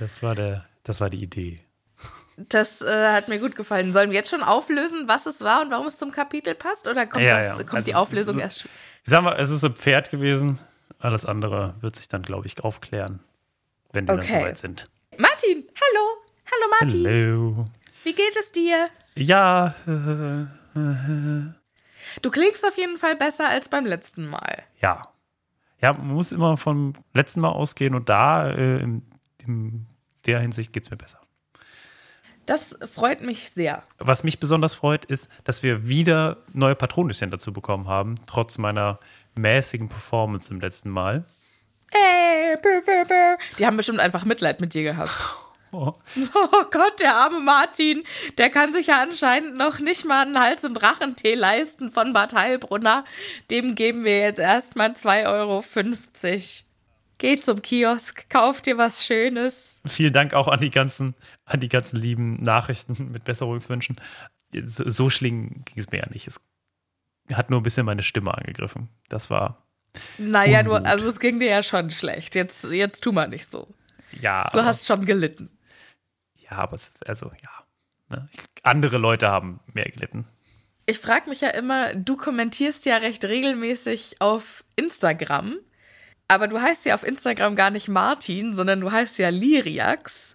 das war der, das war die Idee. Das äh, hat mir gut gefallen. Sollen wir jetzt schon auflösen, was es war und warum es zum Kapitel passt? Oder kommt, Ja, das, ja. kommt Also die Auflösung ist- erst? Ich sag mal, es ist ein Pferd gewesen. Alles andere wird sich dann, glaube ich, aufklären, wenn wir Okay. dann soweit sind. Martin, hallo. Hallo Martin. Hallo. Wie geht es dir? Ja, äh, Du klingst auf jeden Fall besser als beim letzten Mal. ja. Ja, man muss immer vom letzten Mal ausgehen und da, äh, in, in der Hinsicht geht es mir besser. Das freut mich sehr. Was mich besonders freut, ist, dass wir wieder neue Patronüschen dazu bekommen haben, trotz meiner mäßigen Performance im letzten Mal. Ey, brr, brr, brr. Die haben bestimmt einfach Mitleid mit dir gehabt. Oh. Oh Gott, der arme Martin, der kann sich ja anscheinend noch nicht mal einen Hals- und Rachentee leisten von Bad Heilbrunner. Dem geben wir jetzt erstmal 2,50 Euro. Geh zum Kiosk, kauf dir was Schönes. Vielen Dank auch an die ganzen, an die ganzen lieben Nachrichten mit Besserungswünschen. So, so schlimm ging es mir ja nicht. Es hat nur ein bisschen meine Stimme angegriffen. Das war, Naja, du, Unmut. also es ging dir ja schon schlecht. Jetzt, jetzt tu mal nicht so. ja. Du aber, hast schon gelitten. ja, aber es, also, ja. Ne? Andere Leute haben mehr gelitten. Ich frage mich ja immer, du kommentierst ja recht regelmäßig auf Instagram, aber du heißt ja auf Instagram gar nicht Martin, sondern du heißt ja Liriax.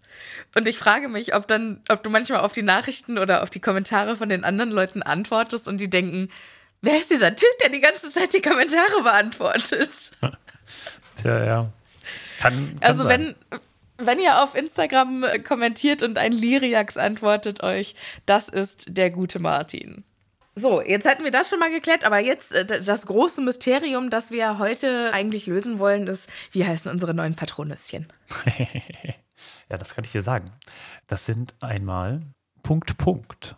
Und ich frage mich, ob dann, ob du manchmal auf die Nachrichten oder auf die Kommentare von den anderen Leuten antwortest und die denken, wer ist dieser Typ, der die ganze Zeit die Kommentare beantwortet? Tja, ja. Kann, kann Also sein. wenn, wenn ihr auf Instagram kommentiert und ein Liriax antwortet euch, das ist der gute Martin. So, jetzt hätten wir das schon mal geklärt, aber jetzt äh, das große Mysterium, das wir heute eigentlich lösen wollen, ist, wie heißen unsere neuen Patronüschen? ja, das kann ich dir sagen. Das sind einmal Punkt, Punkt.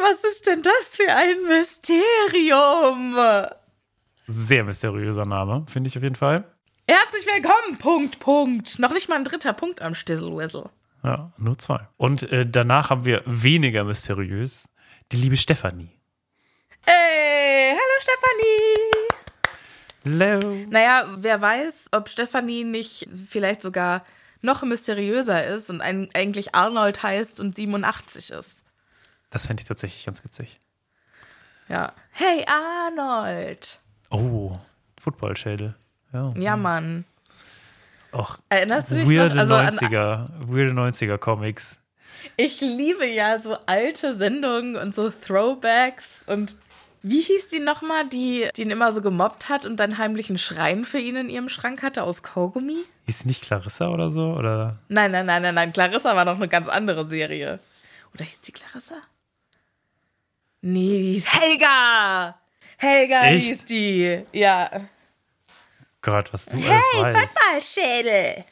Was ist denn das für ein Mysterium? Sehr mysteriöser Name, finde ich auf jeden Fall. Herzlich willkommen, Punkt, Punkt. Noch nicht mal ein dritter Punkt am Stizzle-Wizzle. Ja, nur zwei. Und äh, danach haben wir weniger mysteriös die liebe Stefanie. Ey, hallo Stefanie. Hello. Naja, wer weiß, ob Stefanie nicht vielleicht sogar noch mysteriöser ist und ein, eigentlich Arnold heißt und 87 ist. Das fände ich tatsächlich ganz witzig. Ja. Hey Arnold! Oh, Footballschädel. Ja. Ja, Mann. Auch Erinnerst du dich weirde noch? Also an, 90er, weirde 90er Comics. ich liebe ja so alte Sendungen und so Throwbacks und wie hieß die nochmal, die, die ihn immer so gemobbt hat und dann heimlich einen Schrein für ihn in ihrem Schrank hatte aus Kaugummi? Hieß nicht Clarissa oder so? Oder? Nein, nein, nein, nein, nein. Clarissa war noch eine ganz andere Serie. Oder hieß die Clarissa? Nee, die hieß Helga! Helga Echt? hieß die. Ja. Gott, was du alles weißt. Footballschädel!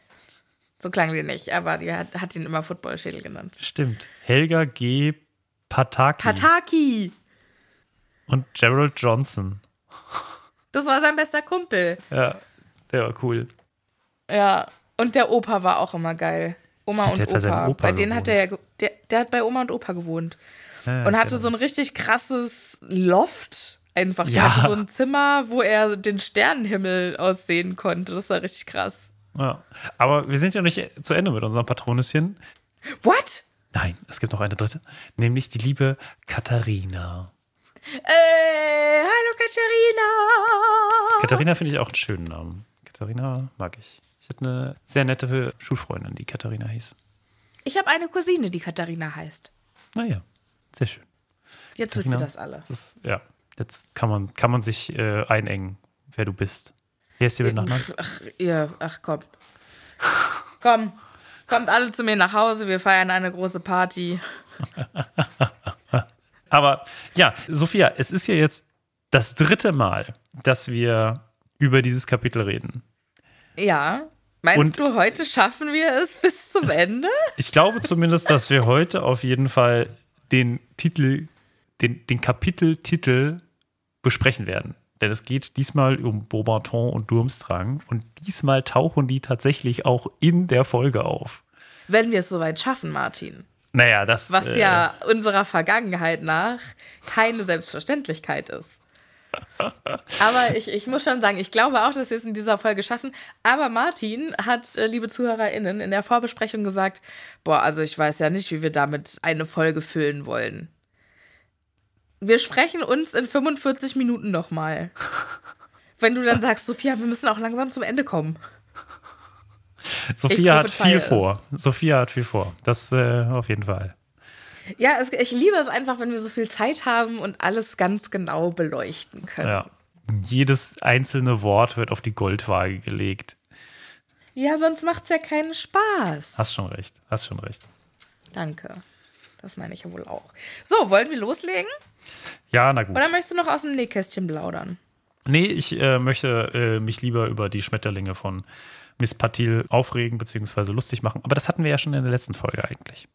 So klang die nicht, aber die hat, hat ihn immer Footballschädel genannt. Stimmt. Helga G. Pataki Pataki! und Gerald Johnson. Das war sein bester Kumpel. Ja, der war cool. Ja. Und der Opa war auch immer geil. Oma Der und hat bei Opa. Opa Bei denen hat er ja, der, der hat bei Oma und Opa gewohnt. Ja, und hatte so ein richtig krasses Loft. Einfach. Der Ja. hatte so ein Zimmer, wo er den Sternenhimmel aussehen konnte. Das war richtig krass. Ja. Aber wir sind ja nicht zu Ende mit unserem Patronüschen. What? Nein, es gibt noch eine dritte, nämlich die liebe Katharina. Äh, hallo Katharina. Katharina finde ich auch einen schönen Namen. Katharina mag ich. Ich hatte eine sehr nette Schulfreundin, die Katharina hieß. Ich habe eine Cousine, die Katharina heißt. Naja, sehr schön. Jetzt Katharina, wisst ihr das alle. Das ist, ja, jetzt kann man, kann man sich äh, einengen, wer du bist. Wer ist dir mit Nachnamen? Ach, ihr, ach komm. Komm, kommt alle zu mir nach Hause, wir feiern eine große Party. Aber ja, Sophia, es ist ja jetzt das dritte Mal, dass wir über dieses Kapitel reden. Ja. Meinst Und- du, heute schaffen wir es bis zum Ende? Ich glaube zumindest, dass wir heute auf jeden Fall den Titel, den, den Kapiteltitel besprechen werden. Denn es geht diesmal um Beaubaton und Durmstrang und diesmal tauchen die tatsächlich auch in der Folge auf. Wenn wir es soweit schaffen, Martin. Naja, das. Was äh, ja unserer Vergangenheit nach keine Selbstverständlichkeit ist. Aber ich, ich muss schon sagen, ich glaube auch, dass wir es in dieser Folge schaffen. Aber Martin hat, äh, liebe ZuhörerInnen, in der Vorbesprechung gesagt: Boah, also ich weiß ja nicht, wie wir damit eine Folge füllen wollen. Wir sprechen uns in 45 Minuten nochmal. Wenn du dann sagst, Sophia, wir müssen auch langsam zum Ende kommen. Sophia hat viel es. vor. Sophia hat viel vor. Das äh, auf jeden Fall. Ja, es, ich liebe es einfach, wenn wir so viel Zeit haben und alles ganz genau beleuchten können. Ja. Jedes einzelne Wort wird auf die Goldwaage gelegt. Ja, sonst macht es ja keinen Spaß. Hast schon recht. Hast schon recht. Danke. Das meine ich ja wohl auch. So, wollen wir loslegen? Ja, na gut. Oder möchtest du noch aus dem Nähkästchen plaudern? Nee, ich äh, möchte äh, mich lieber über die Schmetterlinge von Miss Patil aufregen bzw. lustig machen. Aber das hatten wir ja schon in der letzten Folge eigentlich.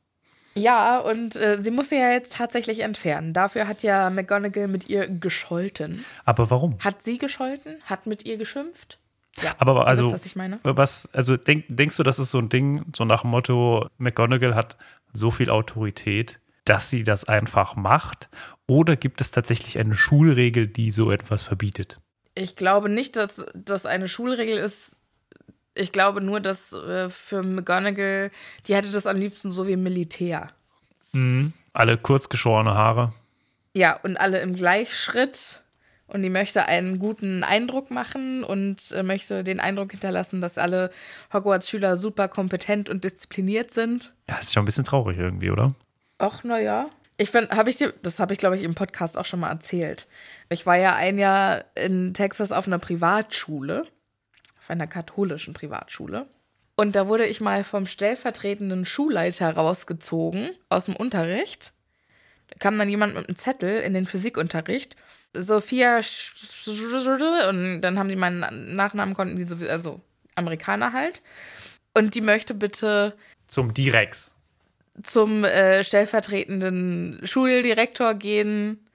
Ja, und äh, sie muss sie ja jetzt tatsächlich entfernen. Dafür hat ja McGonagall mit ihr gescholten. Aber warum? Hat sie gescholten? Hat mit ihr geschimpft? Ja, Aber also, wisst, was ich meine? was, also denk, denkst du, das ist so ein Ding, so nach dem Motto, McGonagall hat so viel Autorität, dass sie das einfach macht? Oder gibt es tatsächlich eine Schulregel, die so etwas verbietet? Ich glaube nicht, dass das eine Schulregel ist. Ich glaube nur, dass äh, für McGonagall, die hätte das am liebsten so wie im Militär. Alle kurzgeschorene Haare. Ja, und alle im Gleichschritt. Und die möchte einen guten Eindruck machen und äh, möchte den Eindruck hinterlassen, dass alle Hogwarts-Schüler super kompetent und diszipliniert sind. Ja, ist schon ein bisschen traurig irgendwie, oder? Ach, naja. Ich finde, habe ich dir, das habe ich, glaube ich, im Podcast auch schon mal erzählt. Ich war ja ein Jahr in Texas auf einer Privatschule, auf einer katholischen Privatschule. Und da wurde ich mal vom stellvertretenden Schulleiter rausgezogen aus dem Unterricht. Da kam dann jemand mit einem Zettel in den Physikunterricht. Sophia und dann haben die meinen Nachnamen konnten diese, also Amerikaner halt. Und die möchte bitte Zum Direx. Zum äh, stellvertretenden Schuldirektor gehen.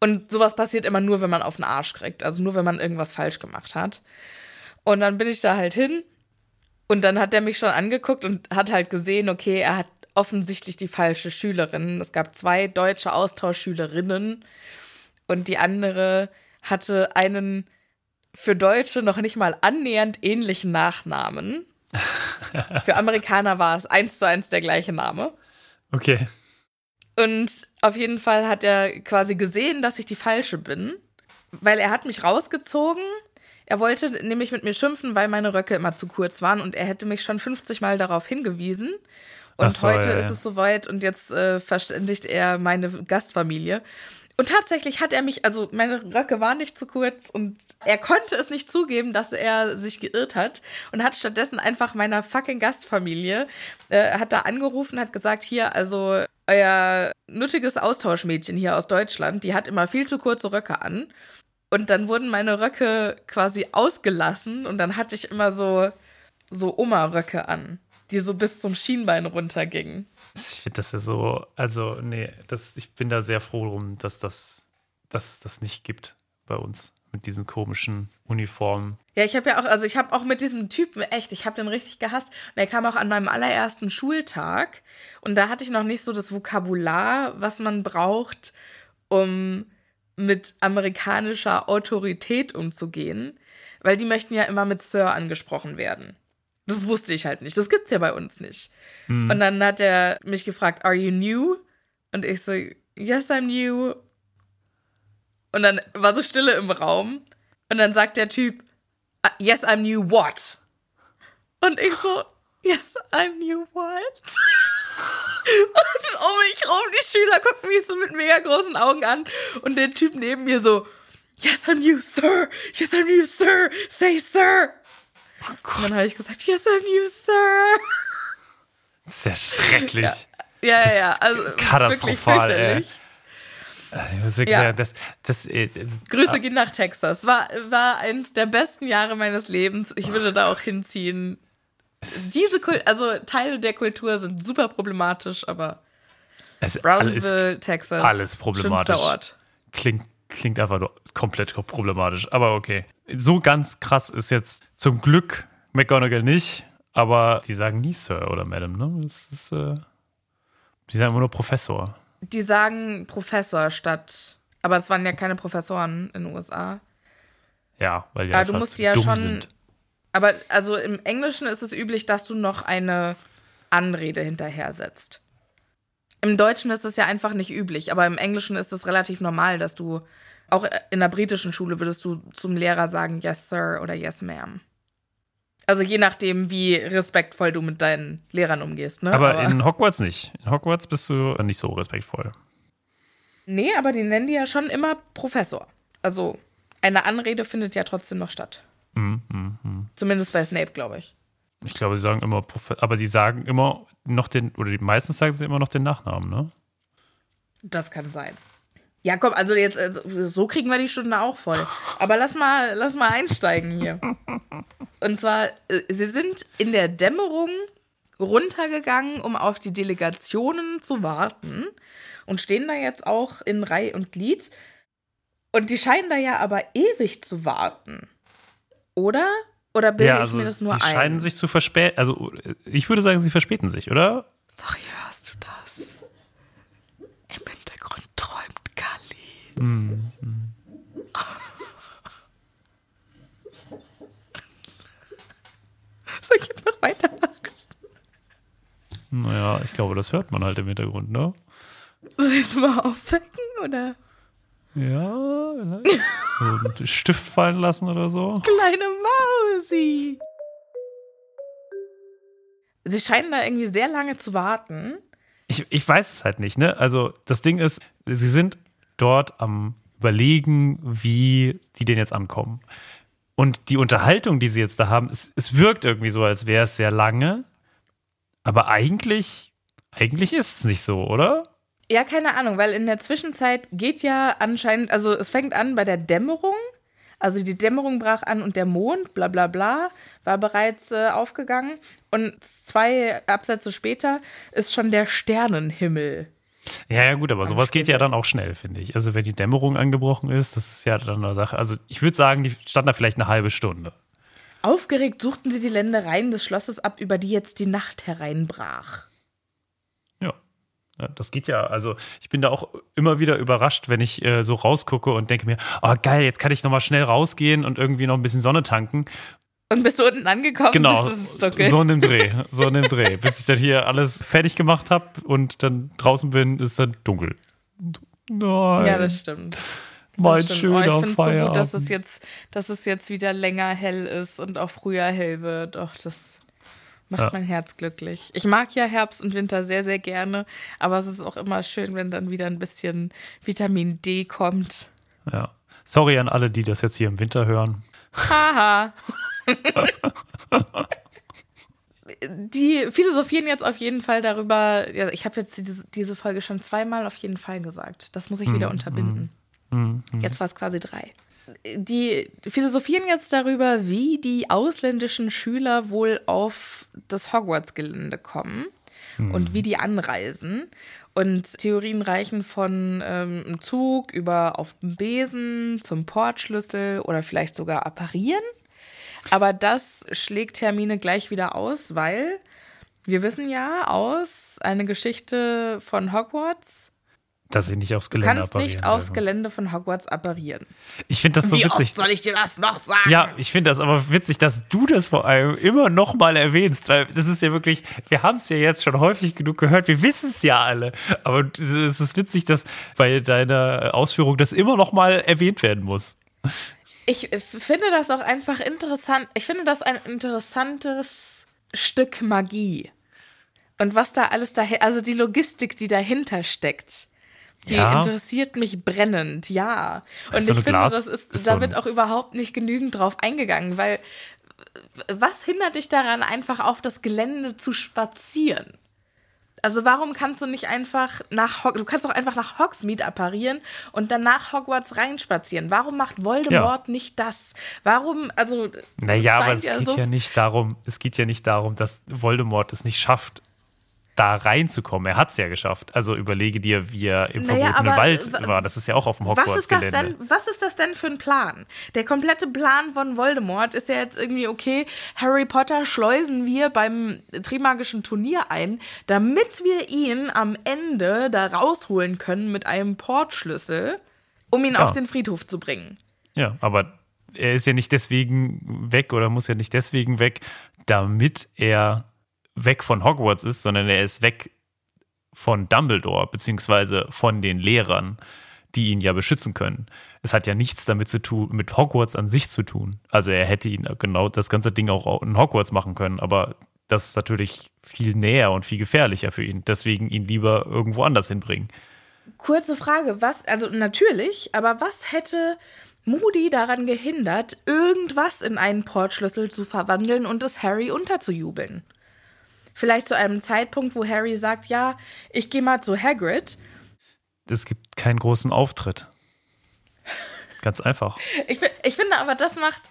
Und sowas passiert immer nur, wenn man auf den Arsch kriegt. Also nur, wenn man irgendwas falsch gemacht hat. Und dann bin ich da halt hin. Und dann hat er mich schon angeguckt und hat halt gesehen, okay, er hat offensichtlich die falsche Schülerin. Es gab zwei deutsche Austauschschülerinnen. Und die andere hatte einen für Deutsche noch nicht mal annähernd ähnlichen Nachnamen. Für Amerikaner war es eins zu eins der gleiche Name. Okay. Und auf jeden Fall hat er quasi gesehen, dass ich die falsche bin, weil er hat mich rausgezogen. Er wollte nämlich mit mir schimpfen, weil meine Röcke immer zu kurz waren und er hätte mich schon 50 Mal darauf hingewiesen. Und so, heute ja, ist ja. es soweit und jetzt äh, verständigt er meine Gastfamilie. Und tatsächlich hat er mich, also meine Röcke waren nicht zu kurz und er konnte es nicht zugeben, dass er sich geirrt hat und hat stattdessen einfach meiner fucking Gastfamilie, äh, hat da angerufen, hat gesagt, hier, also euer nuttiges Austauschmädchen hier aus Deutschland, die hat immer viel zu kurze Röcke an. Und dann wurden meine Röcke quasi ausgelassen und dann hatte ich immer so, so Oma-Röcke an, die so bis zum Schienbein runtergingen. Ich finde das ja so, also nee, das, ich bin da sehr froh drum, dass das, dass das nicht gibt bei uns mit diesen komischen Uniformen. Ja, ich habe ja auch, also ich habe auch mit diesem Typen echt, ich habe den richtig gehasst. Und er kam auch an meinem allerersten Schultag und da hatte ich noch nicht so das Vokabular, was man braucht, um mit amerikanischer Autorität umzugehen, weil die möchten ja immer mit Sir angesprochen werden. Das wusste ich halt nicht. Das gibt's ja bei uns nicht. Mhm. Und dann hat er mich gefragt, are you new? Und ich so, yes, I'm new. Und dann war so Stille im Raum. Und dann sagt der Typ, ah, yes, I'm new what? Und ich so, yes, I'm new what? Und um mich rum, die Schüler gucken mich so mit mega großen Augen an. Und der Typ neben mir so, Yes, I'm you, sir. Yes, I'm you, sir. Say, sir. Oh und dann habe ich gesagt, Yes, I'm you, sir. Sehr schrecklich. Ja, ja, ja. Also, katastrophal, ey. Also, ja. das, das, äh, das, Grüße gehen nach Texas. War, war eins der besten Jahre meines Lebens. Ich würde da auch hinziehen. Diese Kult also Teile der Kultur sind super problematisch, aber Brownsville, alles, Texas, alles problematisch. Ort. Klingt, klingt einfach nur komplett problematisch, aber okay. So ganz krass ist jetzt zum Glück McGonagall nicht, aber die sagen nie Sir oder Madam, ne? Das ist, äh, die sagen immer nur Professor. Die sagen Professor statt, aber es waren ja keine Professoren in den USA. Ja, weil die aber du musst ja schon sind. Aber also im Englischen ist es üblich, dass du noch eine Anrede hinterher setzt. Im Deutschen ist es ja einfach nicht üblich, aber im Englischen ist es relativ normal, dass du auch in der britischen Schule würdest du zum Lehrer sagen Yes, Sir oder Yes, Ma'am. Also je nachdem, wie respektvoll du mit deinen Lehrern umgehst. Ne? Aber, aber in Hogwarts nicht. In Hogwarts bist du nicht so respektvoll. Nee, aber die nennen die ja schon immer Professor. Also eine Anrede findet ja trotzdem noch statt. Mm, mm, mm. Zumindest bei Snape, glaube ich. Ich glaube, sie sagen immer, aber die sagen immer noch den, oder die meistens sagen sie immer noch den Nachnamen, ne? Das kann sein. Ja, komm, also jetzt, also, so kriegen wir die Stunde auch voll. Aber lass mal, lass mal einsteigen hier. Und zwar, äh, sie sind in der Dämmerung runtergegangen, um auf die Delegationen zu warten. Und stehen da jetzt auch in Reihe und Glied. Und die scheinen da ja aber ewig zu warten. Oder? Oder bilde ja, also ich mir das nur die ein? Die scheinen sich zu verspäten. Also, ich würde sagen, sie verspäten sich, oder? Sorry, hörst du das? Im Hintergrund träumt Mm, Soll ich einfach weitermachen? Naja, ich glaube, das hört man halt im Hintergrund, ne? Soll ich es mal aufwecken, oder? Ja, vielleicht. einen Stift fallen lassen oder so. Kleine Mausi. Sie scheinen da irgendwie sehr lange zu warten. Ich, ich weiß es halt nicht, ne? Also, das Ding ist, sie sind dort am Überlegen, wie die denn jetzt ankommen. Und die Unterhaltung, die sie jetzt da haben, es, es wirkt irgendwie so, als wäre es sehr lange. Aber eigentlich, eigentlich ist es nicht so, oder? Ja, keine Ahnung, weil in der Zwischenzeit geht ja anscheinend, also es fängt an bei der Dämmerung. Also die Dämmerung brach an und der Mond, bla bla bla, war bereits äh, aufgegangen. Und zwei Absätze später ist schon der Sternenhimmel. Ja, ja, gut, aber sowas geht ja dann auch schnell, finde ich. Also wenn die Dämmerung angebrochen ist, das ist ja dann eine Sache. Also ich würde sagen, die stand da vielleicht eine halbe Stunde. Aufgeregt suchten sie die Ländereien des Schlosses ab, über die jetzt die Nacht hereinbrach. Ja, das geht ja. Also ich bin da auch immer wieder überrascht, wenn ich äh, so rausgucke und denke mir, oh geil, jetzt kann ich nochmal schnell rausgehen und irgendwie noch ein bisschen Sonne tanken. Und bist du unten angekommen? Genau, so in dem Dreh, so in dem Dreh. Bis ich dann hier alles fertig gemacht habe und dann draußen bin, ist dann dunkel. Nein. Ja, das stimmt. Mein das schöner oh, Ich finde es so gut, dass es, jetzt, dass es jetzt wieder länger hell ist und auch früher hell wird. Och, das Macht ja. mein Herz glücklich. Ich mag ja Herbst und Winter sehr, sehr gerne, aber es ist auch immer schön, wenn dann wieder ein bisschen Vitamin D kommt. Ja. Sorry an alle, die das jetzt hier im Winter hören. Haha. die philosophieren jetzt auf jeden Fall darüber. Ja, ich habe jetzt diese, diese, Folge schon zweimal auf jeden Fall gesagt. Das muss ich wieder mm, unterbinden. Mm, mm, jetzt war es quasi drei die philosophieren jetzt darüber, wie die ausländischen Schüler wohl auf das Hogwarts-Gelände kommen und wie die anreisen. Und Theorien reichen von ähm, Zug über auf dem Besen zum Portschlüssel oder vielleicht sogar apparieren. Aber das schlägt Hermine gleich wieder aus, weil wir wissen ja aus einer Geschichte von Hogwarts, Dass ich nicht aufs Du Gelände kannst nicht aufs dürfen. Gelände von Hogwarts apparieren. Ich finde das so Wie witzig. oft soll ich dir das noch sagen? Ja, ich finde das aber witzig, dass du das vor allem immer noch mal erwähnst, weil das ist ja wirklich, wir haben es ja jetzt schon häufig genug gehört, wir wissen es ja alle, aber es ist witzig, dass bei deiner Ausführung das immer noch mal erwähnt werden muss. Ich finde das auch einfach interessant. Ich finde das ein interessantes Stück Magie. Und was da alles daher, also die Logistik, die dahinter steckt, die Ja. interessiert mich brennend, ja. Und so ich finde, Glas- das ist, ist so da ein- wird auch überhaupt nicht genügend drauf eingegangen, weil was hindert dich daran, einfach auf das Gelände zu spazieren? Also warum kannst du nicht einfach nach Hog du kannst doch einfach nach Hogsmeade apparieren und dann nach Hogwarts reinspazieren. Warum macht Voldemort nicht das? Warum also Naja, aber es ja geht so ja nicht darum, es geht ja nicht darum, dass Voldemort es nicht schafft, da reinzukommen. Er hat es ja geschafft. Also überlege dir, wie er im Naja, verbotenen Wald wa- war. Das ist ja auch auf dem was Hogwarts-Gelände. denn? Was ist das denn für ein Plan? Der komplette Plan von Voldemort ist ja jetzt irgendwie okay. Harry Potter schleusen wir beim Trimagischen Turnier ein, damit wir ihn am Ende da rausholen können mit einem Portschlüssel, um ihn Ja. auf den Friedhof zu bringen. Ja, aber er ist ja nicht deswegen weg oder muss ja nicht deswegen weg, damit er weg von Hogwarts ist, sondern er ist weg von Dumbledore, beziehungsweise von den Lehrern, die ihn ja beschützen können. Es hat ja nichts damit zu tun, mit Hogwarts an sich zu tun. Also er hätte ihn genau das ganze Ding auch in Hogwarts machen können, aber das ist natürlich viel näher und viel gefährlicher für ihn. Deswegen ihn lieber irgendwo anders hinbringen. Kurze Frage, was, also natürlich, aber was hätte Moody daran gehindert, irgendwas in einen Portschlüssel zu verwandeln und es Harry unterzujubeln? Vielleicht zu einem Zeitpunkt, wo Harry sagt, ja, ich gehe mal zu Hagrid. Es gibt keinen großen Auftritt. Ganz einfach. Ich, ich finde aber, das macht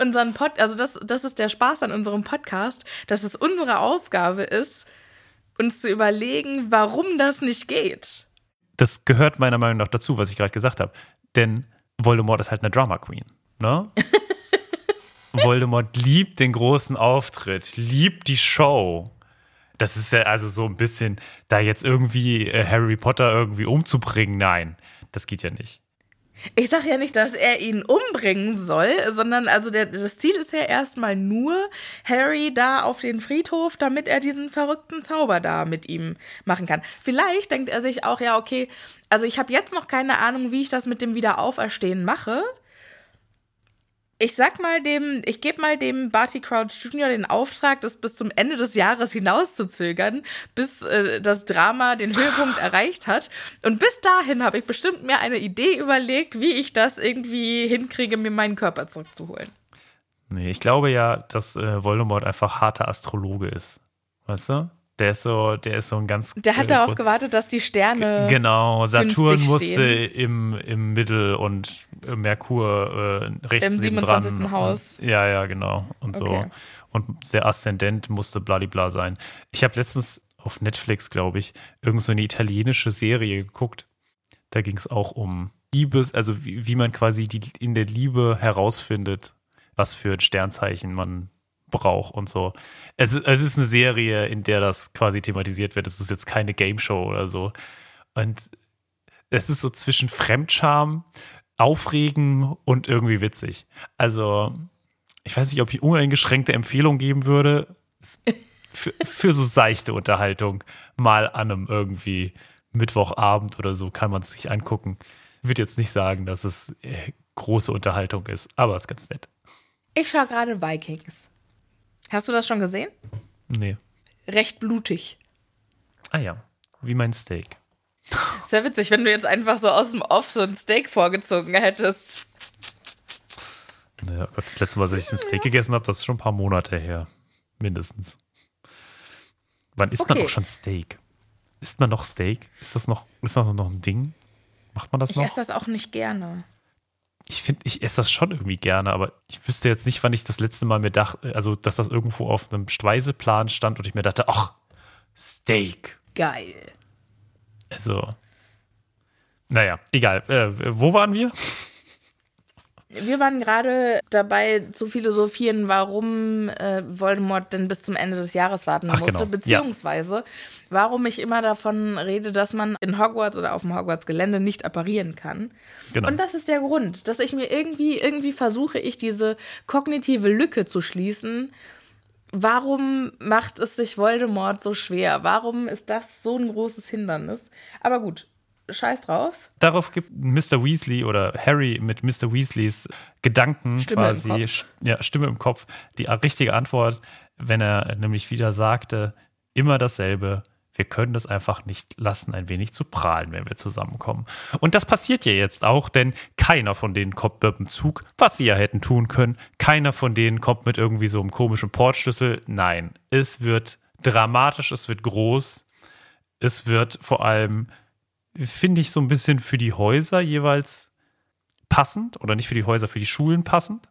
unseren Pod, also das, das ist der Spaß an unserem Podcast, dass es unsere Aufgabe ist, uns zu überlegen, warum das nicht geht. das gehört meiner Meinung nach dazu, was ich gerade gesagt habe. Denn Voldemort ist halt eine Drama Queen. Ne? Voldemort liebt den großen Auftritt, liebt die Show. Das ist ja also so ein bisschen, da jetzt irgendwie äh, Harry Potter irgendwie umzubringen, nein, das geht ja nicht. Ich sage ja nicht, dass er ihn umbringen soll, sondern also der, das Ziel ist ja erstmal nur Harry da auf den Friedhof, damit er diesen verrückten Zauber da mit ihm machen kann. Vielleicht denkt er sich auch, ja, okay, also ich habe jetzt noch keine Ahnung, wie ich das mit dem Wiederauferstehen mache. Ich sag mal dem, ich gebe mal dem Barty Crouch Jr. den Auftrag, das bis zum Ende des Jahres hinauszuzögern, bis äh, das Drama den Höhepunkt erreicht hat. Und bis dahin habe ich bestimmt mir eine Idee überlegt, wie ich das irgendwie hinkriege, mir meinen Körper zurückzuholen. Nee, ich glaube ja, dass äh, Voldemort einfach harter Astrologe ist. Weißt du? Der ist so, der ist so ein ganz. Der hat darauf gewartet, dass die Sterne. Genau, Saturn musste im, im Mittel und Merkur äh, rechts Im nebendran. 27. Haus. Und, ja, ja, genau. Und so. Okay. Und der Aszendent musste bladibla sein. Ich habe letztens auf Netflix, glaube ich, irgend so eine italienische Serie geguckt. Da ging es auch um Liebes, also wie, wie man quasi die, in der Liebe herausfindet, was für ein Sternzeichen man braucht und so. Es, es ist eine Serie, in der das quasi thematisiert wird. Es ist jetzt keine Game Show oder so. Und es ist so zwischen Fremdscham, Aufregen und irgendwie witzig. Also, ich weiß nicht, ob ich uneingeschränkte Empfehlung geben würde. Für, für so seichte Unterhaltung mal an einem irgendwie Mittwochabend oder so kann man es sich angucken. Ich würde jetzt nicht sagen, dass es äh, große Unterhaltung ist, aber es ist ganz nett. Ich schaue gerade Vikings. Hast du das schon gesehen? Nee. Recht blutig. Ah ja, wie mein Steak. Sehr witzig, wenn du jetzt einfach so aus dem Off so ein Steak vorgezogen hättest. Naja, Gott, das letzte Mal, dass ich ein Steak gegessen habe, das ist schon ein paar Monate her. Mindestens. Wann isst man Okay. auch schon Steak? Isst man noch Steak? Ist das noch, ist das noch ein Ding? Macht man das Ich noch? esse das auch nicht gerne. Ich finde, ich esse das schon irgendwie gerne, aber ich wüsste jetzt nicht, wann ich das letzte Mal mir dachte, also dass das irgendwo auf einem Speiseplan stand und ich mir dachte, ach, Steak. Geil. Also, naja, egal. Äh, wo waren wir? Wir waren gerade dabei zu philosophieren, warum äh, Voldemort denn bis zum Ende des Jahres warten Ach, musste, genau. beziehungsweise ja. warum ich immer davon rede, dass man in Hogwarts oder auf dem Hogwarts-Gelände nicht apparieren kann. Genau. Und das ist der Grund, dass ich mir irgendwie, irgendwie versuche, ich diese kognitive Lücke zu schließen. Warum macht es sich Voldemort so schwer? Warum ist das so ein großes Hindernis? Aber gut, scheiß drauf. Darauf gibt Mr. Weasley oder Harry mit Mr. Weasleys Gedanken Stimme quasi, im Kopf. ja, Stimme im Kopf, die richtige Antwort, wenn er nämlich wieder sagte, immer dasselbe. Wir können das einfach nicht lassen, ein wenig zu prahlen, wenn wir zusammenkommen. Und das passiert ja jetzt auch, denn keiner von denen kommt mit dem Zug, was sie ja hätten tun können. Keiner von denen kommt mit irgendwie so einem komischen Portschlüssel. Nein, es wird dramatisch, es wird groß. Es wird vor allem finde ich so ein bisschen für die Häuser jeweils passend oder nicht für die Häuser, für die Schulen passend.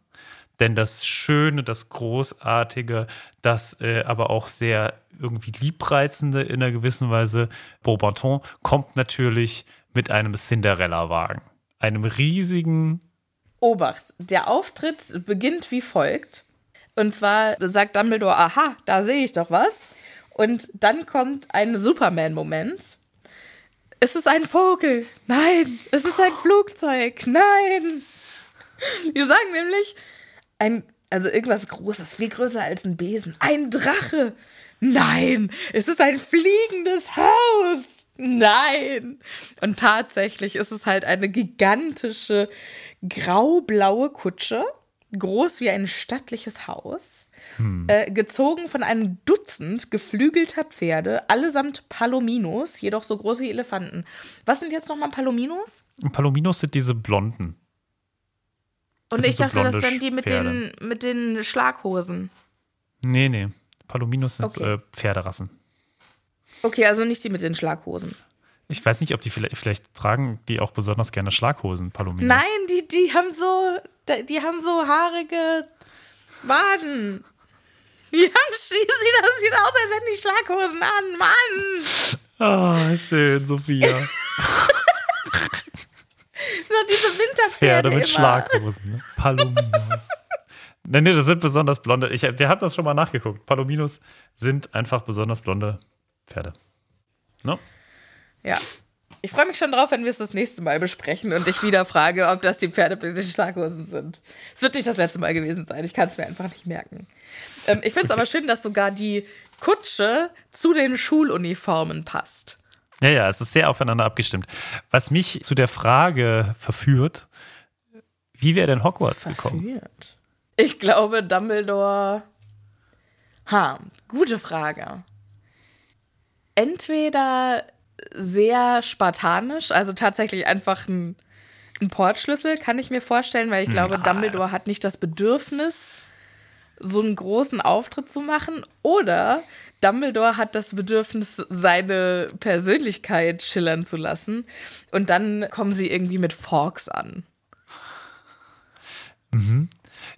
Denn das Schöne, das Großartige, das äh, aber auch sehr irgendwie liebreizende in einer gewissen Weise Beaubaton kommt natürlich mit einem Cinderella-Wagen. Einem riesigen. Obacht, der Auftritt beginnt wie folgt. Und zwar sagt Dumbledore, aha, da sehe ich doch was. Und dann kommt ein Superman-Moment. Es ist ein Vogel. Nein, es ist ein Flugzeug. Nein. Wir sagen nämlich ein, also irgendwas Großes, viel größer als ein Besen. Ein Drache. Nein, es ist ein fliegendes Haus. Nein. Und tatsächlich ist es halt eine gigantische graublaue Kutsche, groß wie ein stattliches Haus. Äh, gezogen von einem Dutzend geflügelter Pferde, allesamt Palominos, jedoch so groß wie Elefanten. Was sind jetzt nochmal Palominos? Palominos sind diese blonden. Und Das ich so dachte, das blonde wären die mit Pferde. den, mit den Schlaghosen. Nee, nee. Palominos sind Okay. äh, Pferderassen. Okay, also nicht die mit den Schlaghosen. Ich weiß nicht, ob die vielleicht, vielleicht tragen die auch besonders gerne Schlaghosen, Palominos. Nein, die, die haben so, die haben so haarige Haben, die sieht, das sieht aus, als hätten die Schlaghosen an. Mann! Ah, schön, Sophia. Das sind doch diese Winterpferde Pferde mit immer. Schlaghosen. Ne? Palominos. nee, nee, das sind besonders blonde. Ich, wir haben das schon mal nachgeguckt. Palominos sind einfach besonders blonde Pferde. No? Ja. Ich freue mich schon drauf, wenn wir es das nächste Mal besprechen und ich wieder frage, ob das die Pferde mit den Schlaghosen sind. Es wird nicht das letzte Mal gewesen sein. Ich kann es mir einfach nicht merken. Ähm, ich finde es aber schön, dass sogar die Kutsche zu den Schuluniformen passt. Ja, ja, es ist sehr aufeinander abgestimmt. Was mich zu der Frage verführt, wie wäre denn Hogwarts gekommen? Verführt. Ich glaube, Dumbledore. Ha, gute Frage. Entweder sehr spartanisch, also tatsächlich einfach ein, ein Portschlüssel, kann ich mir vorstellen, weil ich glaube, Na. Dumbledore hat nicht das Bedürfnis, so einen großen Auftritt zu machen. Oder Dumbledore hat das Bedürfnis, seine Persönlichkeit schillern zu lassen. Und dann kommen sie irgendwie mit Forks an.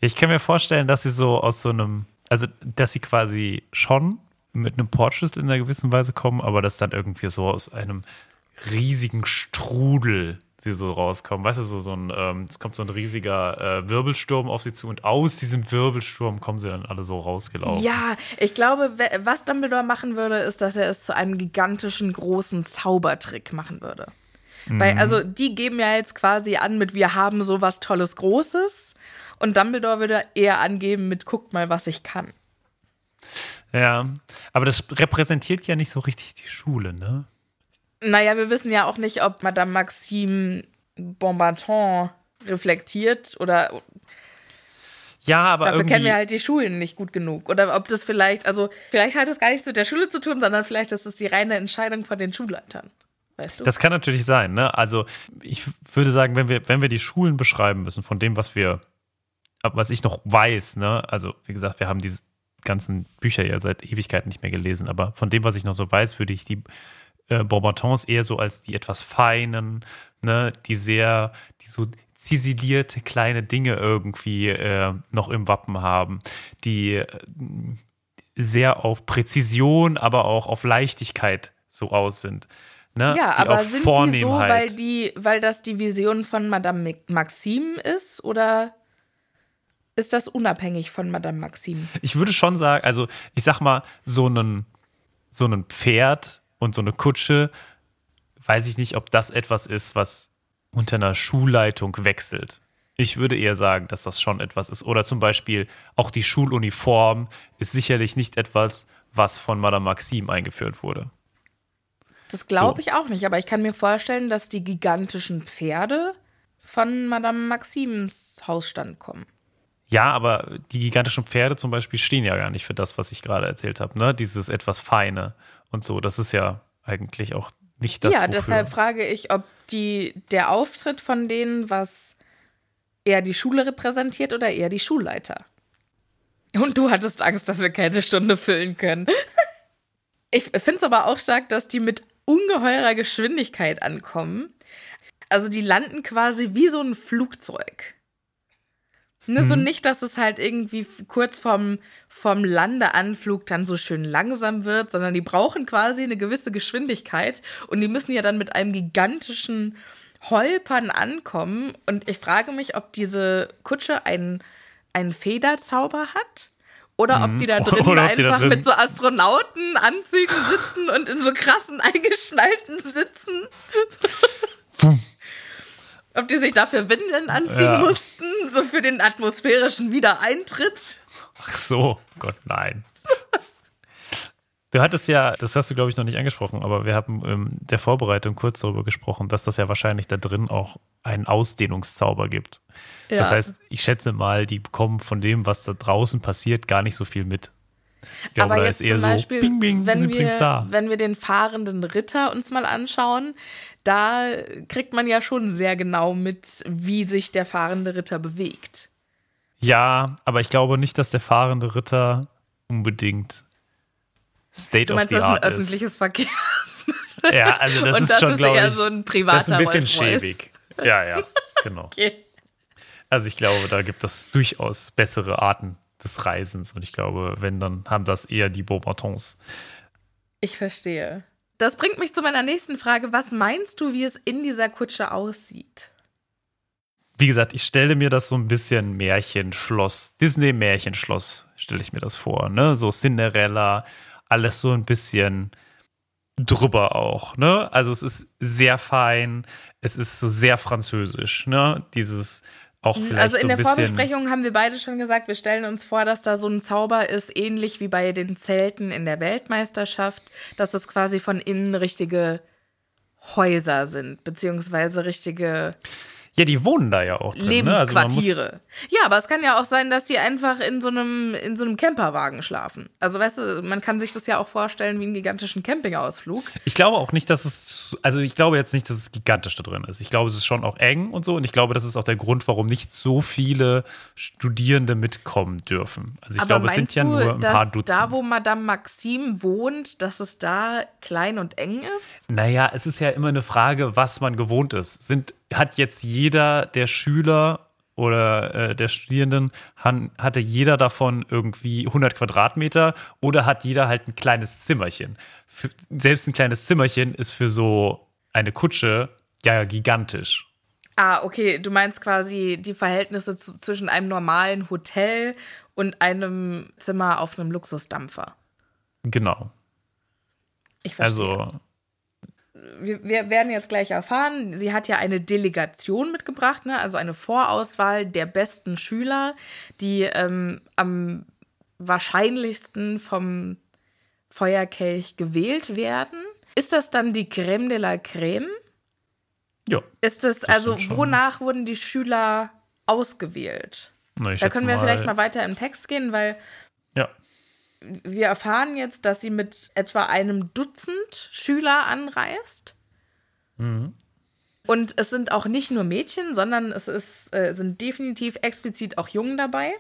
Ich kann mir vorstellen, dass sie so aus so einem, also dass sie quasi schon mit einem Portschlüssel in einer gewissen Weise kommen, aber dass dann irgendwie so aus einem riesigen Strudel sie so rauskommen. Weißt du, so, so ein, ähm, es kommt so ein riesiger äh, Wirbelsturm auf sie zu und aus diesem Wirbelsturm kommen sie dann alle so rausgelaufen. Ja, ich glaube, was Dumbledore machen würde, ist, dass er es zu einem gigantischen großen Zaubertrick machen würde. Weil, also, die geben ja jetzt quasi an mit, wir haben sowas Tolles Großes. Und Dumbledore würde eher angeben mit, guckt mal, was ich kann. Ja, aber das repräsentiert ja nicht so richtig die Schule, ne? Naja, wir wissen ja auch nicht, ob Madame Maxime Bombarton reflektiert oder Ja, aber dafür irgendwie, kennen wir halt die Schulen nicht gut genug. Oder ob das vielleicht, also vielleicht hat es gar nichts mit der Schule zu tun, sondern vielleicht ist es die reine Entscheidung von den Schulleitern. Weißt du? Das kann natürlich sein, ne? Also ich würde sagen, wenn wir, wenn wir die Schulen beschreiben müssen, von dem, was wir, was ich noch weiß, ne? Also, wie gesagt, wir haben diese ganzen Bücher ja seit Ewigkeiten nicht mehr gelesen, aber von dem, was ich noch so weiß, würde ich die äh, Beaubatons eher so als die etwas feinen, ne, die sehr, die so ziselierte kleine Dinge irgendwie äh, noch im Wappen haben, die äh, sehr auf Präzision, aber auch auf Leichtigkeit so aus sind. Ne? Ja, die aber sind die so, weil, die, weil das die Vision von Madame Maxime ist? Oder ist das unabhängig von Madame Maxime? ich würde schon sagen, also ich sag mal, so ein, so ein Pferd und so eine Kutsche, weiß ich nicht, ob das etwas ist, was unter einer Schulleitung wechselt. Ich würde eher sagen, dass das schon etwas ist. Oder zum Beispiel auch die Schuluniform ist sicherlich nicht etwas, was von Madame Maxime eingeführt wurde. Das glaube So. ich auch nicht, aber ich kann mir vorstellen, dass die gigantischen Pferde von Madame Maximes Hausstand kommen. Ja, aber die gigantischen Pferde zum Beispiel stehen ja gar nicht für das, was ich gerade erzählt habe. Ne? Dieses etwas Feine und so. Das ist ja eigentlich auch nicht das. ja, wofür- deshalb frage ich, ob die, der Auftritt von denen, was eher die Schule repräsentiert oder eher die Schulleiter. Und du hattest Angst, dass wir keine Stunde füllen können. Ich finde es aber auch stark, dass die mit ungeheurer Geschwindigkeit ankommen. Also die landen quasi wie so ein Flugzeug. Ne, So nicht, dass es halt irgendwie kurz vorm, vorm Landeanflug dann so schön langsam wird, sondern die brauchen quasi eine gewisse Geschwindigkeit und die müssen ja dann mit einem gigantischen Holpern ankommen. Und ich frage mich, ob diese Kutsche einen, einen Federzauber hat. Oder ob die da drin Oder ob die da einfach drin- mit so Astronautenanzügen sitzen und in so krassen eingeschnallten Sitzen. ob die sich dafür Windeln anziehen Ja. mussten, so für den atmosphärischen Wiedereintritt. Ach so, Gott, nein. Du hattest ja, das hast du glaube ich noch nicht angesprochen, aber wir haben in der Vorbereitung kurz darüber gesprochen, dass das ja wahrscheinlich da drin auch einen Ausdehnungszauber gibt. Das Ja. heißt, ich schätze mal, die bekommen von dem, was da draußen passiert, gar nicht so viel mit. Glaube, Aber jetzt zum Beispiel, so, bing, bing, wenn, wir, wenn wir den fahrenden Ritter uns mal anschauen, da kriegt man ja schon sehr genau mit, wie sich der fahrende Ritter bewegt. Ja, aber ich glaube nicht, dass der fahrende Ritter unbedingt State Du of meinst, the das ist ein Art ist. öffentliches Verkehr? Ja, also das Und ist das schon, ist glaube ich, so ein privater das ist ein bisschen schäbig. Ja, ja, genau. Okay. Also ich glaube, da gibt es durchaus bessere Arten des Reisens und ich glaube, wenn, dann haben das eher die Beaubartons. Ich verstehe. Das bringt mich zu meiner nächsten Frage. Was meinst du, wie es in dieser Kutsche aussieht? Wie gesagt, ich stelle mir das so ein bisschen Märchenschloss, Disney-Märchenschloss, stelle ich mir das vor, ne? So Cinderella, alles so ein bisschen drüber auch, ne? Also es ist sehr fein, es ist so sehr französisch, ne? Dieses auch vielleicht Also in so der Vorbesprechung haben wir beide schon gesagt, wir stellen uns vor, dass da so ein Zauber ist, ähnlich wie bei den Zelten in der Weltmeisterschaft, dass es quasi von innen richtige Häuser sind, beziehungsweise richtige Ja, die wohnen da ja auch drin, ne? Also Lebensquartiere. ja, aber es kann ja auch sein, dass die einfach in so einem in so einem Camperwagen schlafen. Also weißt du, man kann sich das ja auch vorstellen wie einen gigantischen Campingausflug. Ich glaube auch nicht, dass es, also ich glaube jetzt nicht, dass es gigantisch da drin ist. Ich glaube, es ist schon auch eng und so. Und ich glaube, das ist auch der Grund, warum nicht so viele Studierende mitkommen dürfen. Also ich aber glaube, es sind ja nur ein dass paar Dutzend. da, wo Madame Maxime wohnt, dass es da klein und eng ist? naja, es ist ja immer eine Frage, was man gewohnt ist. Sind, hat jetzt jeder der Schüler oder äh, der Studierenden, han, hatte jeder davon irgendwie 100 Quadratmeter oder hat jeder halt ein kleines Zimmerchen? Für, selbst ein kleines Zimmerchen ist für so eine Kutsche ja gigantisch. Ah, okay, du meinst quasi die Verhältnisse zu, zwischen einem normalen Hotel und einem Zimmer auf einem Luxusdampfer. Genau. Ich verstehe. Also, wir, wir werden jetzt gleich erfahren, sie hat ja eine Delegation mitgebracht, ne? also eine Vorauswahl der besten Schüler, die ähm, am wahrscheinlichsten vom Feuerkelch gewählt werden. Ist das dann die Creme de la Creme? ja. Ist das, also sind schon- wonach wurden die Schüler ausgewählt? Na, Da können wir vielleicht mal weiter im Text gehen, weil Ja. Wir erfahren jetzt, dass sie mit etwa einem Dutzend Schüler anreist. Mhm. Und es sind auch nicht nur Mädchen, sondern es ist, äh, sind definitiv explizit auch Jungen dabei.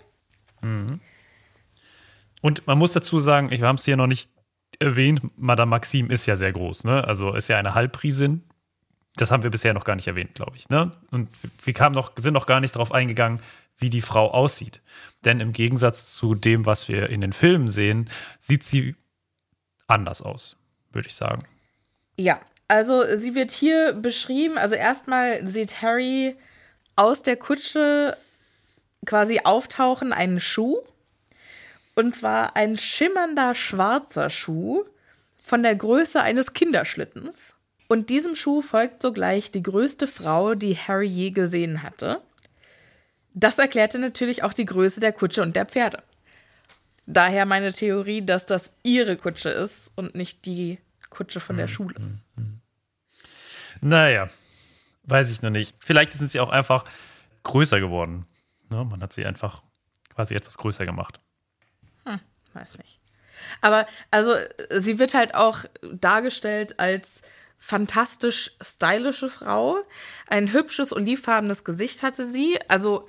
Und man muss dazu sagen, wir haben es hier noch nicht erwähnt, Madame Maxime ist ja sehr groß, ne? Also ist ja eine Halbpriesin. Das haben wir bisher noch gar nicht erwähnt, glaube ich. Ne? Und wir kamen noch, sind noch gar nicht darauf eingegangen, wie die Frau aussieht. Denn im Gegensatz zu dem, was wir in den Filmen sehen, sieht sie anders aus, würde ich sagen. Ja, Also sie wird hier beschrieben, also erstmal sieht Harry aus der Kutsche quasi auftauchen einen Schuh. Und zwar ein schimmernder schwarzer Schuh von der Größe eines Kinderschlittens. Und diesem Schuh folgt sogleich die größte Frau, die Harry je gesehen hatte. Das erklärte natürlich auch die Größe der Kutsche und der Pferde. Daher meine Theorie, dass das ihre Kutsche ist und nicht die Kutsche von der Hm, Schule. Naja, weiß ich noch nicht. Vielleicht sind sie auch einfach größer geworden. Ne? Man hat sie einfach quasi etwas größer gemacht. Weiß nicht. Aber also sie wird halt auch dargestellt als fantastisch stylische Frau. Ein hübsches olivfarbenes Gesicht hatte sie. Also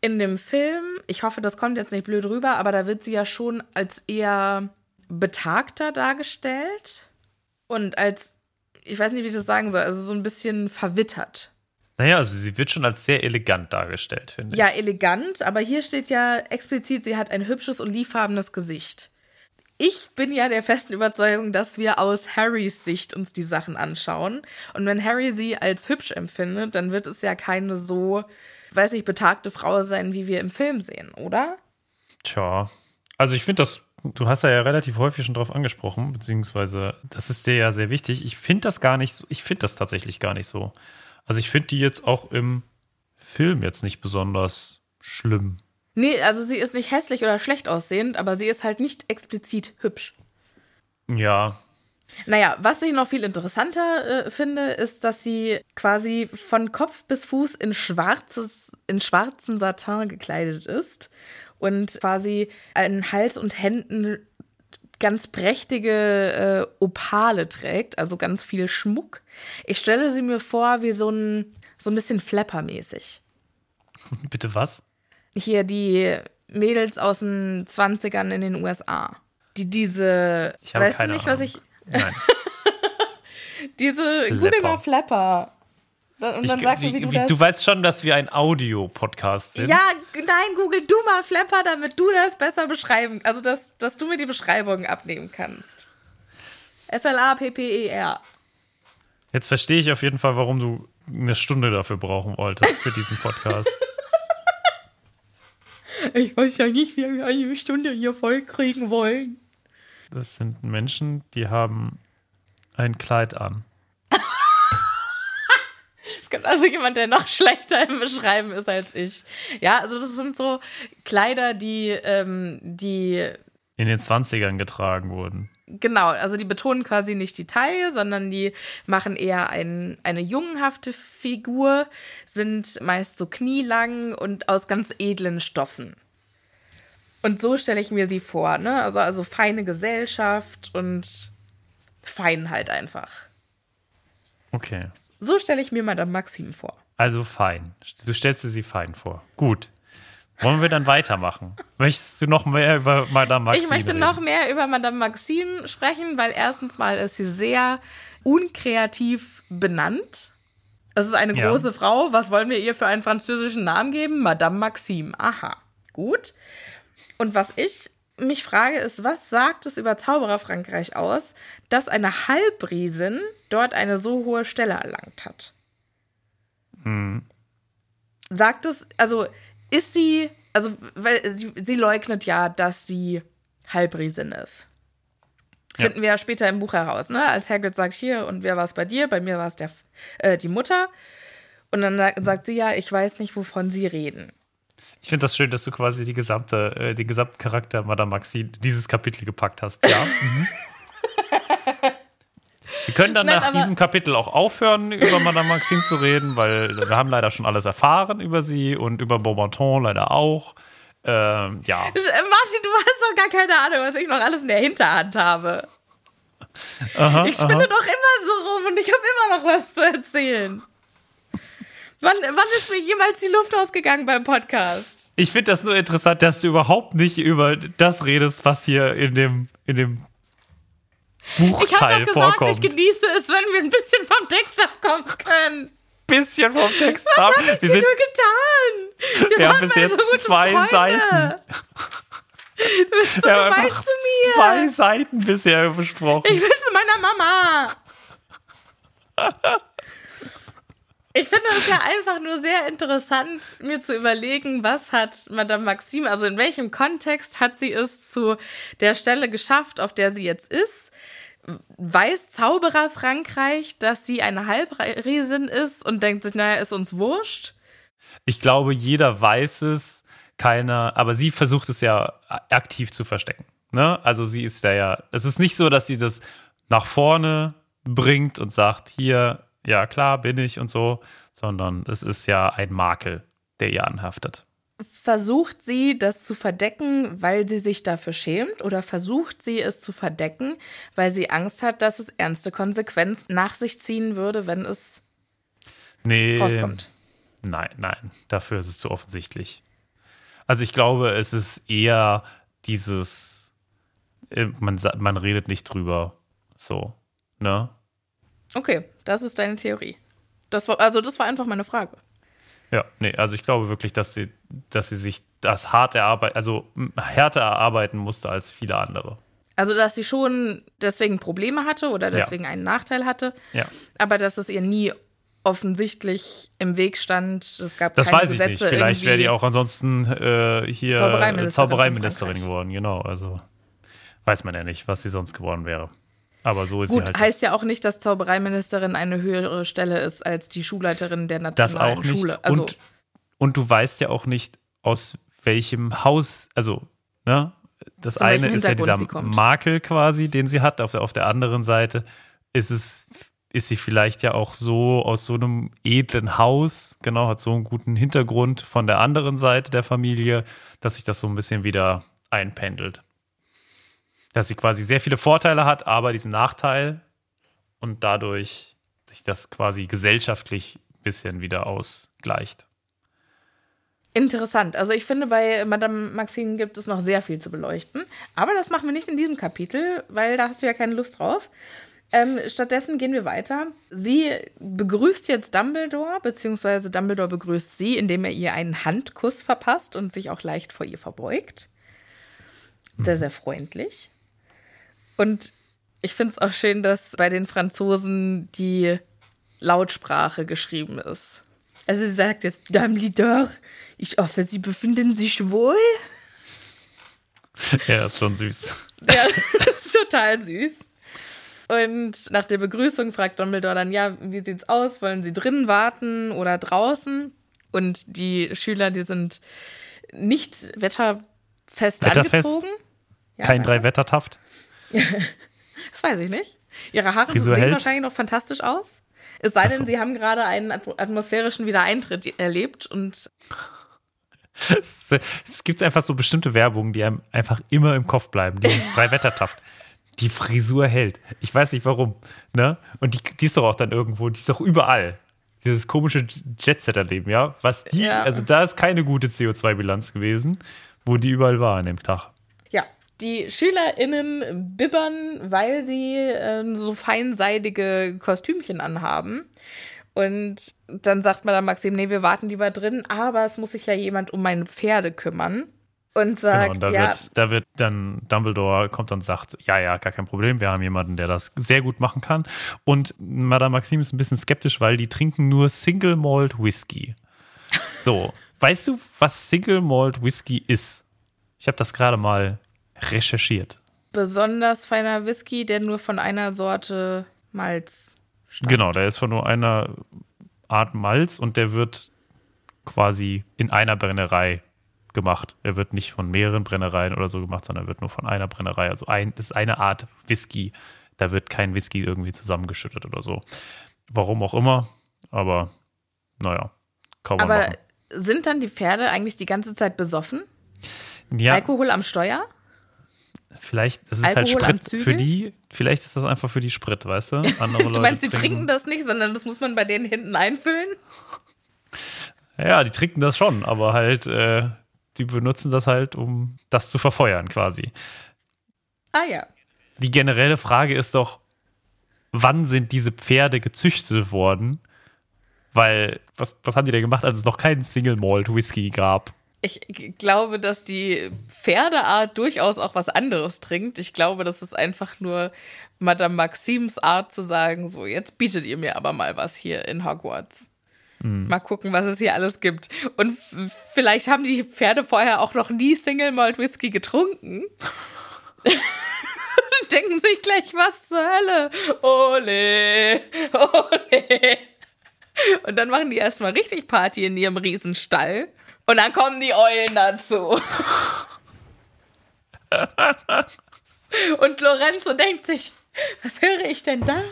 in dem Film, ich hoffe, das kommt jetzt nicht blöd rüber, aber da wird sie ja schon als eher betagter dargestellt und als, ich weiß nicht, wie ich das sagen soll, also so ein bisschen verwittert. Naja, also sie wird schon als sehr elegant dargestellt, finde ich. Ja, elegant, aber hier steht ja explizit, sie hat ein hübsches olivfarbenes Gesicht. Ich bin ja der festen Überzeugung, dass wir aus Harrys Sicht uns die Sachen anschauen. Und wenn Harry sie als hübsch empfindet, dann wird es ja keine so, weiß nicht, betagte Frau sein, wie wir im Film sehen, oder? Tja, also ich finde das, du hast da ja relativ häufig schon drauf angesprochen, beziehungsweise das ist dir ja sehr wichtig. Ich finde das gar nicht so, ich finde das tatsächlich gar nicht so. Also ich finde die jetzt auch im Film jetzt nicht besonders schlimm. Nee, also sie ist nicht hässlich oder schlecht aussehend, aber sie ist halt nicht explizit hübsch. Ja, Naja, was ich noch viel interessanter äh, finde, ist, dass sie quasi von Kopf bis Fuß in schwarzes, in schwarzen Satin gekleidet ist und quasi an Hals und Händen ganz prächtige äh, Opale trägt, also ganz viel Schmuck. Ich stelle sie mir vor wie so ein, so ein bisschen Flapper-mäßig. bitte was? Hier die Mädels aus den 20ern in den USA. Die diese, Ich habe weißt du keine nicht, Ahnung. was ich, Nein. Diese Flapper. gute mal Flapper. Dann- Und dann ich, sagst wie, du, wie du wie, du weißt schon, dass wir ein Audio-Podcast sind. ja, nein, google du mal Flapper, damit du das besser beschreiben, also dass, dass du mir die Beschreibung abnehmen kannst. F-L-A-P-P-E-R. Jetzt verstehe ich auf jeden Fall, warum du eine Stunde dafür brauchen wolltest für diesen Podcast. Ich weiß ja nicht, wie wir eine Stunde hier voll kriegen wollen. Das sind Menschen, die haben ein Kleid an. Es gibt also jemand, der noch schlechter im Beschreiben ist als ich. Ja, also das sind so Kleider, die, ähm, die In den 20ern getragen wurden. Genau, also die betonen quasi nicht die Taille, sondern die machen eher ein, eine jungenhafte Figur, sind meist so knielang und aus ganz edlen Stoffen. Und so stelle ich mir sie vor, ne? Also, also feine Gesellschaft und fein halt einfach. Okay. So stelle ich mir Madame Maxime vor. Also fein. Du stellst dir sie fein vor. Gut. Wollen wir dann weitermachen? Möchtest du noch mehr über Madame Maxine ich möchte reden? noch mehr über Madame Maxime sprechen, weil erstens mal ist sie sehr unkreativ benannt. Es ist eine Ja. große Frau. Was wollen wir ihr für einen französischen Namen geben? Madame Maxime. Aha, gut. Und was ich mich frage, ist, was sagt es über Zauberer Frankreich aus, dass eine Halbriesin dort eine so hohe Stelle erlangt hat? Hm. Sagt es, also ist sie, also weil sie, sie leugnet ja, dass sie Halbriesin ist. Ja. Finden wir ja später im Buch heraus, ne? Als Hagrid sagt hier und wer war es bei dir? Bei mir war es der äh, die Mutter. Und dann sa- sagt sie ja, ich weiß nicht, wovon sie reden. Ich finde das schön, dass du quasi die gesamte, äh, den gesamten Charakter Madame Maxine dieses Kapitel gepackt hast. Ja. mhm. Wir können dann Nein, nach diesem Kapitel auch aufhören, über Madame Maxine zu reden, weil wir haben leider schon alles erfahren über sie und über Beaumonton leider auch. Ähm, ja. Äh, Martin, du hast doch gar keine Ahnung, was ich noch alles in der Hinterhand habe. Aha, Ich spinne doch immer so rum und ich habe immer noch was zu erzählen. Wann, wann ist mir jemals die Luft ausgegangen beim Podcast? Ich finde das nur interessant, dass du überhaupt nicht über das redest, was hier in dem, in dem Buchteil doch gesagt, vorkommt. ich genieße es, wenn wir ein bisschen vom Text abkommen können. bisschen vom Text Was ab. habe ich Wir sind nur getan? Wir Wir haben bis jetzt so zwei Freunde. Seiten. Du bist so gemein einfach zu mir. zwei Seiten bisher besprochen. Ich will zu meiner Mama. Ich finde es ja einfach nur sehr interessant, mir zu überlegen, was hat Madame Maxime, also in welchem Kontext hat sie es zu der Stelle geschafft, auf der sie jetzt ist? Weiß Zauberer Frankreich, dass sie eine Halbriesin ist und denkt sich, naja, ist uns wurscht? Ich glaube, jeder weiß es, keiner, aber sie versucht es ja aktiv zu verstecken. Ne? Also sie ist ja ja, es ist nicht so, dass sie das nach vorne bringt und sagt, hier, ja klar, bin ich und so, sondern es ist ja ein Makel, der ihr anhaftet. Versucht sie das zu verdecken, weil sie sich dafür schämt oder versucht sie es zu verdecken, weil sie Angst hat, dass es ernste Konsequenzen nach sich ziehen würde, wenn es nee, rauskommt? Nein, nein, dafür ist es zu offensichtlich. Also ich glaube, es ist eher dieses, äh, man, man redet nicht drüber, so, ne? Okay, das ist deine Theorie. Das war, also das war einfach meine Frage. Ja, nee, also ich glaube wirklich, dass sie, dass sie sich das hart erarbeiten, also härter erarbeiten musste als viele andere. Also, dass sie schon deswegen Probleme hatte oder deswegen ja. einen Nachteil hatte, ja. aber dass es ihr nie offensichtlich im Weg stand. Es gab das keine weiß ich Gesetze nicht. Vielleicht wäre die auch ansonsten äh, hier Zaubereiministerin, Zaubereiministerin geworden. Genau, also weiß man ja nicht, was sie sonst geworden wäre. Aber so ist Gut, sie halt. heißt ja auch nicht, dass Zaubereiministerin eine höhere Stelle ist als die Schulleiterin der nationalen das auch nicht. Schule. Also, und, und du weißt ja auch nicht, aus welchem Haus, also, ne? Das eine ist ja dieser. Makel quasi, den sie hat. Auf der, auf der anderen Seite ist es, ist sie vielleicht ja auch so aus so einem edlen Haus, genau, hat so einen guten Hintergrund von der anderen Seite der Familie, dass sich das so ein bisschen wieder einpendelt dass sie quasi sehr viele Vorteile hat, aber diesen Nachteil und dadurch sich das quasi gesellschaftlich ein bisschen wieder ausgleicht. Interessant. Also ich finde, bei Madame Maxine gibt es noch sehr viel zu beleuchten. Aber das machen wir nicht in diesem Kapitel, weil da hast du ja keine Lust drauf. Ähm, stattdessen gehen wir weiter. Sie begrüßt jetzt Dumbledore, beziehungsweise Dumbledore begrüßt sie, indem er ihr einen Handkuss verpasst und sich auch leicht vor ihr verbeugt. Sehr, sehr freundlich. Und ich finde es auch schön, dass bei den Franzosen die Lautsprache geschrieben ist. Also sie sagt jetzt, Dumbledore, ich hoffe, Sie befinden sich wohl. Ja, ist schon süß. Ja, ist total süß. Und nach der Begrüßung fragt Dumbledore dann, ja, wie sieht's aus? Wollen Sie drinnen warten oder draußen? Und die Schüler, die sind nicht wetterfest, Wetterfest? angezogen. Ja, Kein. Drei-Wetter-Taft. Das weiß ich nicht. Ihre Haare Frisur sehen hält. wahrscheinlich noch fantastisch aus. Es sei denn, so. sie haben gerade einen atmo- atmosphärischen Wiedereintritt erlebt und Es, es gibt einfach so bestimmte Werbungen, die einem einfach immer im Kopf bleiben. Dieses Drei-Wetter-Taft. Die Frisur hält. Ich weiß nicht warum. Ne? Und die, die ist doch auch dann irgendwo, die ist doch überall. Dieses komische Jet-Set-Erleben, ja? Was die, Ja. also da ist keine gute CO2-Bilanz gewesen, wo die überall war an dem Tag. Die SchülerInnen bibbern, weil sie ähm, so feinseidige Kostümchen anhaben. Und dann sagt man dann Maxim, nee, wir warten lieber drin, aber es muss sich ja jemand um meine Pferde kümmern. Und Genau, sagt, und da, ja, wird, da wird dann Dumbledore kommt und sagt, ja, ja, gar kein Problem, wir haben jemanden, der das sehr gut machen kann. Und Madame Maxime ist ein bisschen skeptisch, weil die trinken nur Single Malt Whisky. So, weißt du, was Single Malt Whisky ist? Ich habe das gerade mal recherchiert. besonders feiner Whisky, der nur von einer Sorte Malz stammt. Genau, der ist von nur einer Art Malz und der wird quasi in einer Brennerei gemacht. Er wird nicht von mehreren Brennereien oder so gemacht, sondern wird nur von einer Brennerei. Also ein, das ist eine Art Whisky. Da wird kein Whisky irgendwie zusammengeschüttet oder so. Warum auch immer, aber naja, kaum Aber machen. sind dann die Pferde eigentlich die ganze Zeit besoffen? Ja, Alkohol am Steuer? Vielleicht, das ist halt Alkohol am Sprit für die, vielleicht ist das einfach für die Sprit, weißt du? Andere Du Leute meinst, sie trinken das nicht, sondern das muss man bei denen hinten einfüllen? Ja, die trinken das schon, aber halt, äh, die benutzen das halt, um das zu verfeuern quasi. Ah ja. Die generelle Frage ist doch, wann sind diese Pferde gezüchtet worden? Weil, was, was haben die denn gemacht, als es noch keinen Single Malt Whisky gab? Ich glaube, dass die Pferdeart durchaus auch was anderes trinkt. Ich glaube, das ist einfach nur Madame Maxims Art zu sagen, so, jetzt bietet ihr mir aber mal was hier in Hogwarts. Mhm. Mal gucken, was es hier alles gibt. Und vielleicht haben die Pferde vorher auch noch nie Single Malt Whisky getrunken. Denken sich gleich, was zur Hölle? Ole, ole. Und dann machen die erstmal richtig Party in ihrem Riesenstall. Und dann kommen die Eulen dazu. Und Lorenzo denkt sich, was höre ich denn da?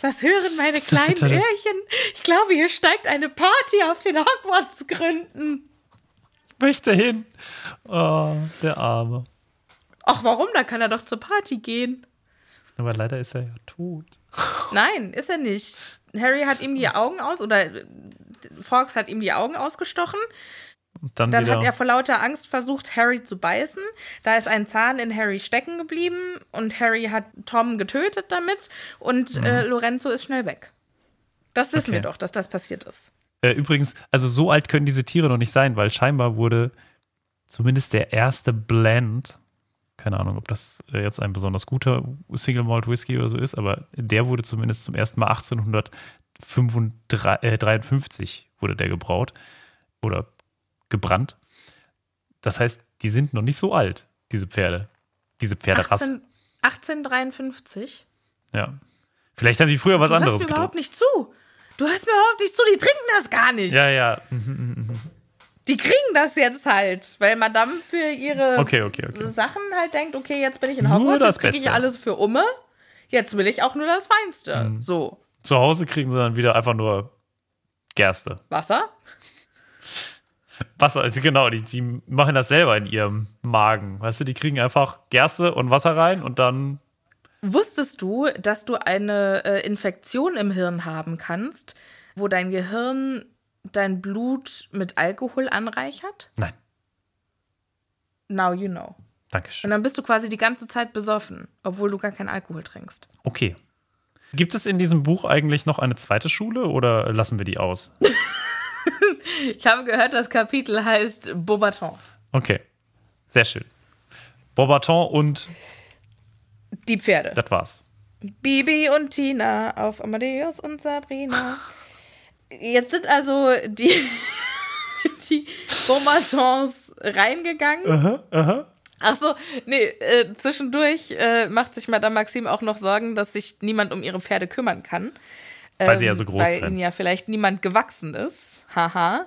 Was hören meine kleinen Öhrchen? Ich glaube, hier steigt eine Party auf den Hogwarts-Gründen. Möchte hin. Oh, der Arme. Ach, warum? Da kann er doch zur Party gehen. Aber leider ist er ja tot. Nein, ist er nicht. Harry hat ihm die Augen aus, oder Fox hat ihm die Augen ausgestochen. Dann, dann hat er vor lauter Angst versucht, Harry zu beißen. Da ist ein Zahn in Harry stecken geblieben und Harry hat Tom getötet damit und mhm. äh, Lorenzo ist schnell weg. Das wissen okay. wir doch, dass das passiert ist. Äh, übrigens, also so alt können diese Tiere noch nicht sein, weil scheinbar wurde zumindest der erste Blend, keine Ahnung, ob das äh, jetzt ein besonders guter Single Malt Whisky oder so ist, aber der wurde zumindest zum ersten Mal 1853 äh, wurde der gebraut oder gebrannt. Das heißt, die sind noch nicht so alt, diese Pferde. Diese Pferderasse. 18, 1853? Ja. Vielleicht haben die früher was du anderes hörst mir überhaupt nicht zu. Du hörst mir überhaupt nicht zu, die trinken das gar nicht. Ja, ja. Die kriegen das jetzt halt, weil Madame für ihre okay, okay, okay. Sachen halt denkt, okay, jetzt bin ich in Hogwarts, jetzt kriege ich alles für Umme. Jetzt will ich auch nur das Feinste. Mhm. So. Zu Hause kriegen sie dann wieder einfach nur Gerste. Wasser? Wasser, also genau, die, die machen das selber in ihrem Magen. Weißt du, die kriegen einfach Gerste und Wasser rein und dann. Wusstest du, dass du eine äh, Infektion im Hirn haben kannst, wo dein Gehirn dein Blut mit Alkohol anreichert? Nein. Now you know. Dankeschön. Und dann bist du quasi die ganze Zeit besoffen, obwohl du gar keinen Alkohol trinkst. Okay. Gibt es in diesem Buch eigentlich noch eine zweite Schule oder lassen wir die aus? ich habe gehört, das Kapitel heißt Beaubaton. Okay, sehr schön. Beaubaton und die Pferde. Das war's. Bibi und Tina auf Amadeus und Sabrina. Jetzt sind also die, die Beaubatons reingegangen. Aha, aha. Ach so, nee, äh, zwischendurch äh, macht sich Madame Maxime auch noch Sorgen, dass sich niemand um ihre Pferde kümmern kann. Weil sie ja so groß weil sind. Weil ihnen ja vielleicht niemand gewachsen ist. Haha.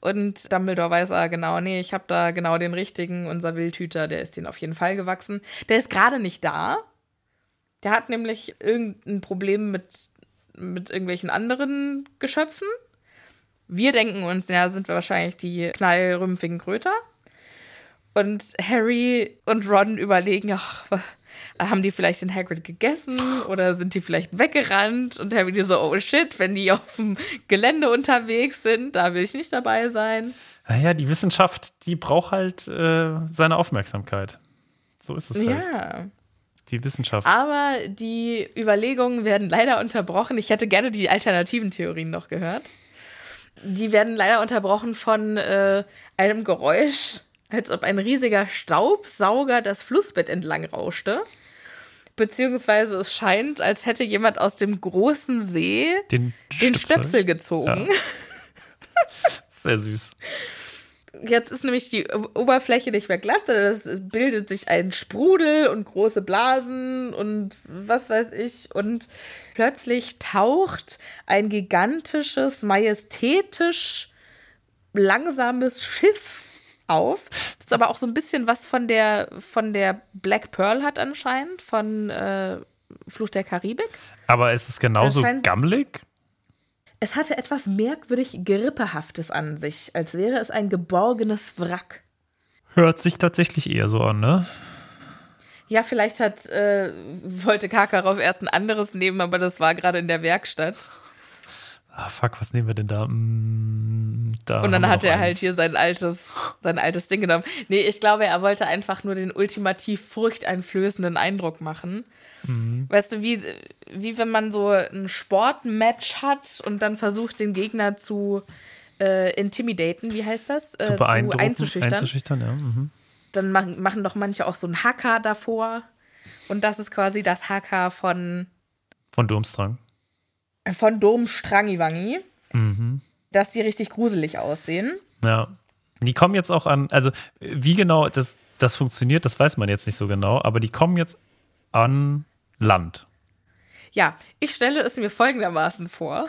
Und Dumbledore weiß ah, genau, nee, ich habe da genau den richtigen, unser Wildhüter, der ist den auf jeden Fall gewachsen. Der ist gerade nicht da. Der hat nämlich irgendein Problem mit, mit irgendwelchen anderen Geschöpfen. Wir denken uns, ja, sind wir wahrscheinlich die knallrümpfigen Kröter. Und Harry und Ron überlegen, ach, haben die vielleicht den Hagrid gegessen oder sind die vielleicht weggerannt? Und Harry so, oh shit, wenn die auf dem Gelände unterwegs sind, da will ich nicht dabei sein. Naja, die Wissenschaft, die braucht halt äh, seine Aufmerksamkeit. So ist es halt. Ja. Die Wissenschaft. Aber die Überlegungen werden leider unterbrochen. Ich hätte gerne die alternativen Theorien noch gehört. Die werden leider unterbrochen von äh, einem Geräusch, als ob ein riesiger Staubsauger das Flussbett entlang rauschte. Beziehungsweise es scheint, als hätte jemand aus dem großen See den, den Stöpsel gezogen. Ja. Sehr süß. Jetzt ist nämlich die Oberfläche nicht mehr glatt, sondern es bildet sich ein Sprudel und große Blasen und was weiß ich. Und plötzlich taucht ein gigantisches, majestätisch langsames Schiff auf. Das ist aber auch so ein bisschen was von der, von der Black Pearl hat anscheinend, von äh, Fluch der Karibik. Aber ist es genauso gammelig? Es hatte etwas merkwürdig Grippehaftes an sich, als wäre es ein geborgenes Wrack. Hört sich tatsächlich eher so an, ne? Ja, vielleicht hat, äh, wollte Karkaroff erst ein anderes nehmen, aber das war gerade in der Werkstatt. Ah, fuck, was nehmen wir denn da? Mm, da und dann hat er halt hier sein altes, sein altes Ding genommen. Nee, ich glaube, er wollte einfach nur den ultimativ furchteinflößenden Eindruck machen. Mhm. Weißt du, wie, wie wenn man so ein Sportmatch hat und dann versucht, den Gegner zu äh, intimidaten, wie heißt das? Äh, zu, zu einzuschüchtern. einzuschüchtern ja. mhm. Dann machen, machen doch manche auch so einen Hacker davor Und das ist quasi das Haka von, Von Durmstrang. Von Dom Strangiwangi. Mhm. Dass die richtig gruselig aussehen. Ja. Die kommen jetzt auch an, also wie genau das, das funktioniert, das weiß man jetzt nicht so genau, aber die kommen jetzt an Land. Ja, ich stelle es mir folgendermaßen vor.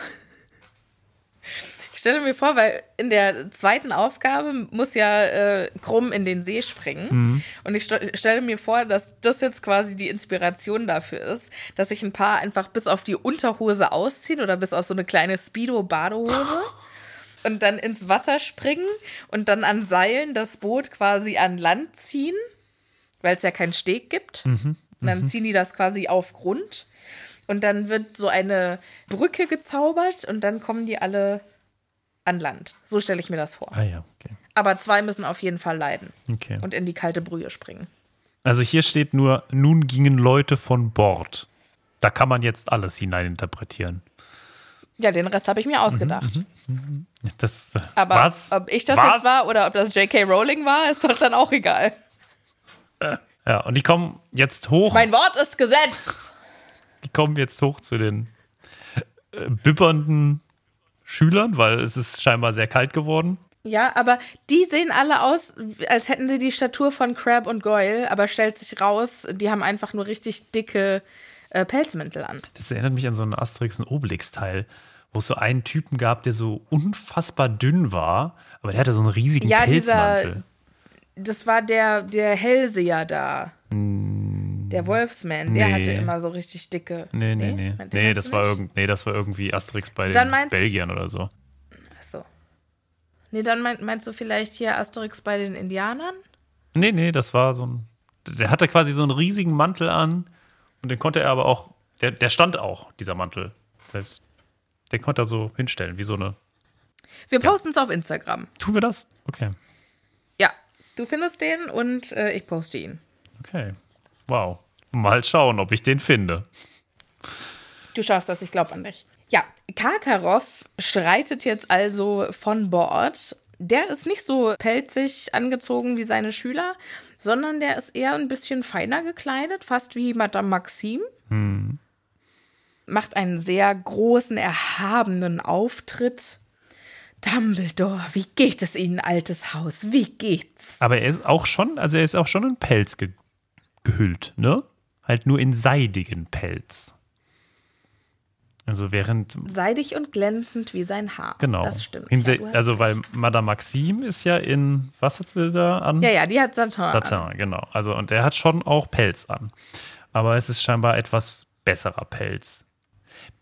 Ich stelle mir vor, weil in der zweiten Aufgabe muss ja äh, Krumm in den See springen. Und ich st stelle mir vor, dass das jetzt quasi die Inspiration dafür ist, dass sich ein paar einfach bis auf die Unterhose ausziehen oder bis auf so eine kleine Speedo-Badehose und dann ins Wasser springen und dann an Seilen das Boot quasi an Land ziehen, weil es ja keinen Steg gibt. Und dann ziehen die das quasi auf Grund. Und dann wird so eine Brücke gezaubert und dann kommen die alle an Land. So stelle ich mir das vor. Ah ja, okay. Aber zwei müssen auf jeden Fall leiden okay. und in die kalte Brühe springen. Also hier steht nur, nun gingen Leute von Bord. Da kann man jetzt alles hineininterpretieren. Ja, den Rest habe ich mir ausgedacht. Das, äh, Aber was? ob ich das was? jetzt war oder ob das J.K. Rowling war, ist doch dann auch egal. Ja, und die kommen jetzt hoch. Mein Wort ist Gesetz. die kommen jetzt hoch zu den äh, bibbernden Schülern, weil es ist scheinbar sehr kalt geworden. Ja, aber die sehen alle aus, als hätten sie die Statur von Crab und Goyle, aber stellt sich raus, die haben einfach nur richtig dicke äh, Pelzmäntel an. Das erinnert mich an so einen Asterix und Obelix-Teil, wo es so einen Typen gab, der so unfassbar dünn war, aber der hatte so einen riesigen Ja, dieser- Pelzmantel. Das war der, der Hellseher da. Der Wolfsman, der nee. hatte immer so richtig dicke. Nee, nee, nee. Ihr Nee, das war, irgend, nee, das war irgendwie Asterix bei Dann den Belgiern oder so. Achso. Nee, dann mein, meinst du vielleicht hier Asterix bei den Indianern? Nee, nee, das war so ein. Der hatte quasi so einen riesigen Mantel an und den konnte er aber auch. Der, der stand auch, dieser Mantel. Das den konnte er so hinstellen, wie so eine. Wir posten es auf Instagram. Tun wir das? Okay. Ja, du findest den und äh, ich poste ihn. Okay. Wow. Mal schauen, ob ich den finde. Du schaffst das, ich glaube an dich. Ja, Karkaroff schreitet jetzt also von Bord. Der ist nicht so pelzig angezogen wie seine Schüler, sondern der ist eher ein bisschen feiner gekleidet, fast wie Madame Maxime. Macht einen sehr großen, erhabenen Auftritt. Dumbledore, wie geht es Ihnen, altes Haus? Wie geht's? Aber er ist auch schon, also er ist auch schon in Pelz ge gehüllt, ne? Halt nur in seidigen Pelz. Also während, Seidig und glänzend wie sein Haar. genau. Das stimmt. Ja, also, recht. weil Madame Maxime ist ja in, was hat sie da an? ja, ja, die hat Satin. an. Satin, genau. Also, und er hat schon auch Pelz an. Aber es ist scheinbar etwas besserer Pelz.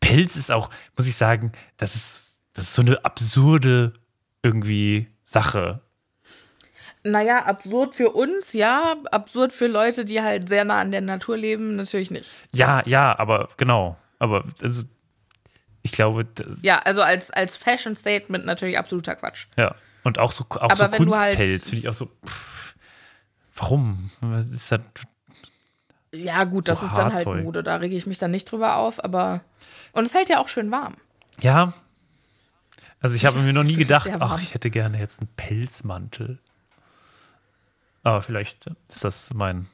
Pelz ist auch, muss ich sagen, das ist, das ist so eine absurde irgendwie Sache. Naja, absurd für uns, ja. Absurd für Leute, die halt sehr nah an der Natur leben, natürlich nicht. Ja, ja, aber genau. Aber also, ich glaube, das, Ja, also als, als Fashion-Statement natürlich absoluter Quatsch. ja. Und auch so, auch Aber so halt- Kunstpelz finde ich auch so. Pff, warum? Was ist das? Ja, gut, das So ist dann halt. Mode, da rege ich mich dann nicht drüber auf, aber. Und es hält ja auch schön warm. Ja. Also ich habe Ja, mir noch nie gedacht, ach, ich hätte gerne jetzt einen Pelzmantel. Aber vielleicht ist das mein,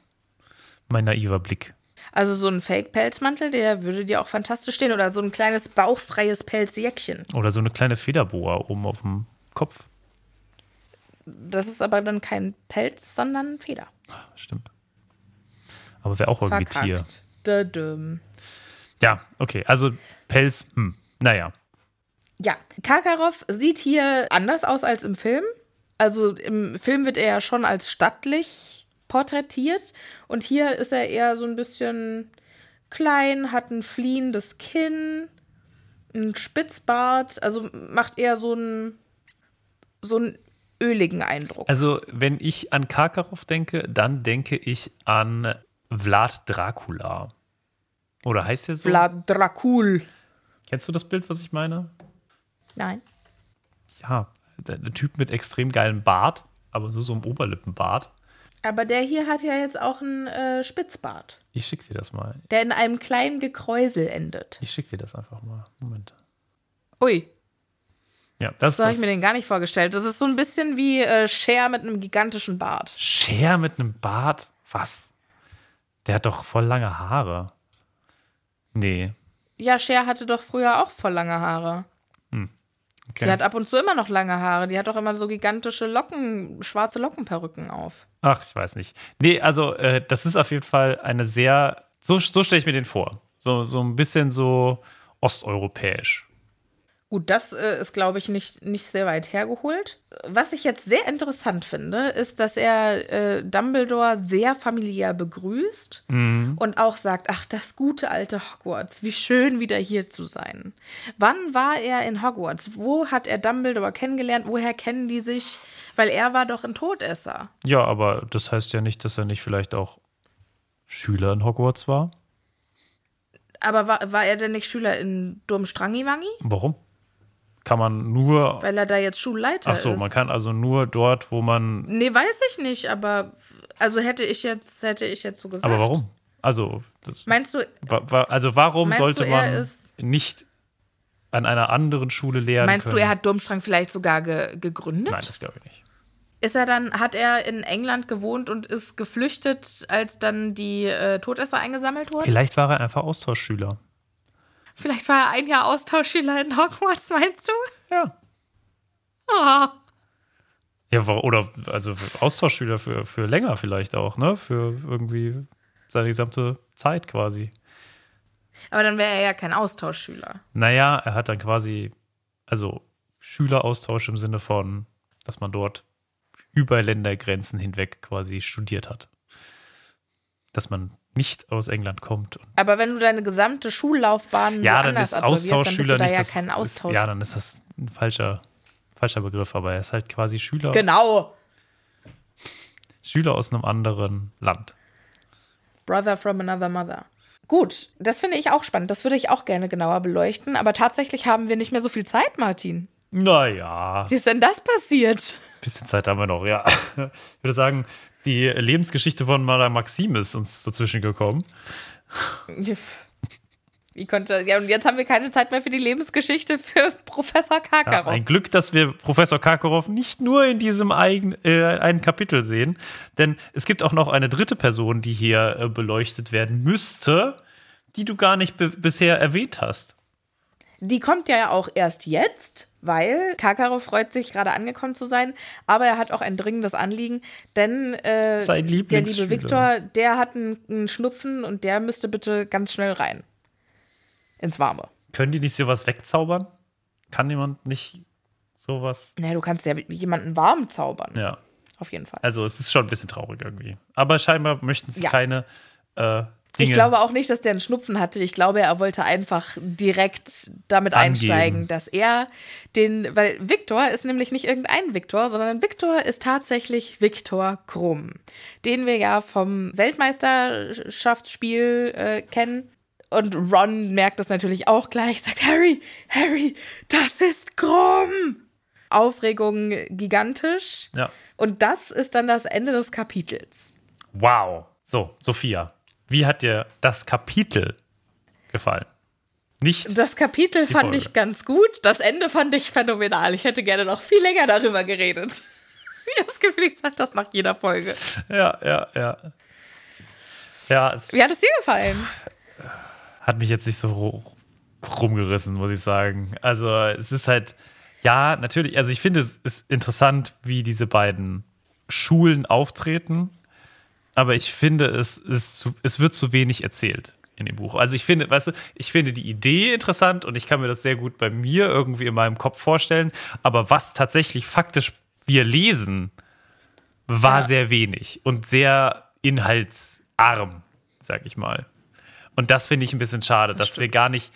mein naiver Blick. Also so ein Fake-Pelzmantel, der würde dir auch fantastisch stehen. Oder so ein kleines bauchfreies Pelzjäckchen. Oder so eine kleine Federboa oben auf dem Kopf. Das ist aber dann kein Pelz, sondern Feder. Stimmt. Aber wäre auch irgendwie Tier. Dödüm. Ja, okay. Also Pelz, hm, naja. Ja, Karkaroff sieht hier anders aus als im Film. Also im Film wird er ja schon als stattlich porträtiert und hier ist er eher so ein bisschen klein, hat ein fliehendes Kinn, ein Spitzbart, also macht eher so einen so einen öligen Eindruck. Also, wenn ich an Karkaroff denke, dann denke ich an Vlad Dracula. Oder heißt der so? Vlad Dracul. Kennst du das Bild, was ich meine? Nein. Ja, der, der Typ mit extrem geilem Bart, aber so so einem Oberlippenbart. Aber der hier hat ja jetzt auch einen äh, Spitzbart, Ich schick dir das mal. der in einem kleinen Gekräusel endet. Ich schick dir das einfach mal. Moment. Ui, Ja, das so habe ich mir den gar nicht vorgestellt. Das ist so ein bisschen wie äh, Cher mit einem gigantischen Bart. Cher mit einem Bart. Was? Der hat doch voll lange Haare. Nee. Ja, Cher hatte doch früher auch voll lange Haare. Okay. Die hat ab und zu immer noch lange Haare. Die hat doch immer so gigantische Locken, schwarze Lockenperücken auf. Ach, ich weiß nicht. Nee, also äh, das ist auf jeden Fall eine sehr, so, so stelle ich mir den vor. So, so ein bisschen so osteuropäisch. Gut, das äh, ist, glaube ich, nicht, nicht sehr weit hergeholt. Was ich jetzt sehr interessant finde, ist, dass er äh, Dumbledore sehr familiär begrüßt und auch sagt, ach, das gute alte Hogwarts, wie schön wieder hier zu sein. Wann war er in Hogwarts? Wo hat er Dumbledore kennengelernt? Woher kennen die sich? Weil er war doch ein Todesser. Ja, aber das heißt ja nicht, dass er nicht vielleicht auch Schüler in Hogwarts war. Aber war, war er denn nicht Schüler in Durmstrangimangi? Warum? Kann man nur. Weil er da jetzt Schulleiter Ach so, ist. man kann also nur dort, wo man. Nee, weiß ich nicht, aber also hätte ich jetzt, hätte ich jetzt so gesagt. Aber warum? Also, das, Meinst du, also warum sollte du, man ist- nicht an einer anderen Schule lernen meinst können? du, er hat Durmstrang vielleicht sogar ge gegründet? Nein, das glaube ich nicht. Ist er dann, hat er in England gewohnt und ist geflüchtet, als dann die äh, Todesser eingesammelt wurden? Vielleicht war er einfach Austauschschüler. Vielleicht war er ein Jahr Austauschschüler in Hogwarts, meinst du? Ja. Ah. Ja, oder also Austauschschüler für, für länger vielleicht auch, ne? Für irgendwie seine gesamte Zeit quasi. Aber dann wäre er ja kein Austauschschüler. Naja, er hat dann quasi, also Schüleraustausch im Sinne von, dass man dort über Ländergrenzen hinweg quasi studiert hat. Dass man nicht aus England kommt. Aber wenn du deine gesamte Schullaufbahn ja, dann ist absolvierst, dann bist Austauschschüler du da nicht ja das. kein Ist, Austausch. ja, dann ist das ein falscher, falscher Begriff, aber er ist halt quasi Schüler, genau. Schüler aus einem anderen Land. Brother from another mother. Gut, das finde ich auch spannend. Das würde ich auch gerne genauer beleuchten. Aber tatsächlich haben wir nicht mehr so viel Zeit, Martin. Naja, Wie ist denn das passiert? bisschen Zeit haben wir noch, ja. Ich würde sagen, die Lebensgeschichte von Madame Maxime ist uns dazwischen gekommen. Wie konnte. Ja, und jetzt haben wir keine Zeit mehr für die Lebensgeschichte für Professor Ja, Karkaroff. ein Glück, dass wir Professor Karkaroff nicht nur in diesem eigen, äh, einen Kapitel sehen, denn es gibt auch noch eine dritte Person, die hier äh, beleuchtet werden müsste, die du gar nicht bisher erwähnt hast. Die kommt ja auch erst jetzt, weil Karkaroff freut sich, gerade angekommen zu sein, aber er hat auch ein dringendes Anliegen, denn äh, der liebe. Viktor, der hat einen, einen Schnupfen und der müsste bitte ganz schnell rein. Ins Warme. Können die nicht sowas wegzaubern? Kann jemand nicht sowas? Naja, du kannst ja jemanden warm zaubern. Ja, Auf jeden Fall. also es ist schon ein bisschen traurig irgendwie. Aber scheinbar möchten sie Ja. keine äh, Dinge. Ich glaube auch nicht, dass der einen Schnupfen hatte. Ich glaube, er wollte einfach direkt damit Angeben. einsteigen, dass er den, weil Viktor ist nämlich nicht irgendein Viktor, sondern Viktor ist tatsächlich Viktor Krumm, den wir ja vom Weltmeisterschaftsspiel äh, kennen. Und Ron merkt das natürlich auch gleich, sagt Harry, Harry, das ist Krumm. Aufregung gigantisch. ja. Und das ist dann das Ende des Kapitels. Wow. So, Sophia, wie hat dir das Kapitel gefallen? Nicht. Das Kapitel fand Folge. ich ganz gut. Das Ende fand ich phänomenal. Ich hätte gerne noch viel länger darüber geredet. Das Gefühl, ich sage das nach jeder Folge. Ja, ja, ja. Ja, Wie hat es dir gefallen? hat mich jetzt nicht so ru- rumgerissen, muss ich sagen. Also, es ist halt, ja, natürlich, also ich finde, es ist interessant, wie diese beiden Schulen auftreten, aber ich finde, es, ist, zu- es wird zu wenig erzählt in dem Buch. Also ich finde, weißt du, ich finde die Idee interessant und ich kann mir das sehr gut bei mir irgendwie in meinem Kopf vorstellen, aber was tatsächlich faktisch wir lesen, war Ja. sehr wenig und sehr inhaltsarm, sag ich mal. Und das finde ich ein bisschen schade, dass wir gar nicht,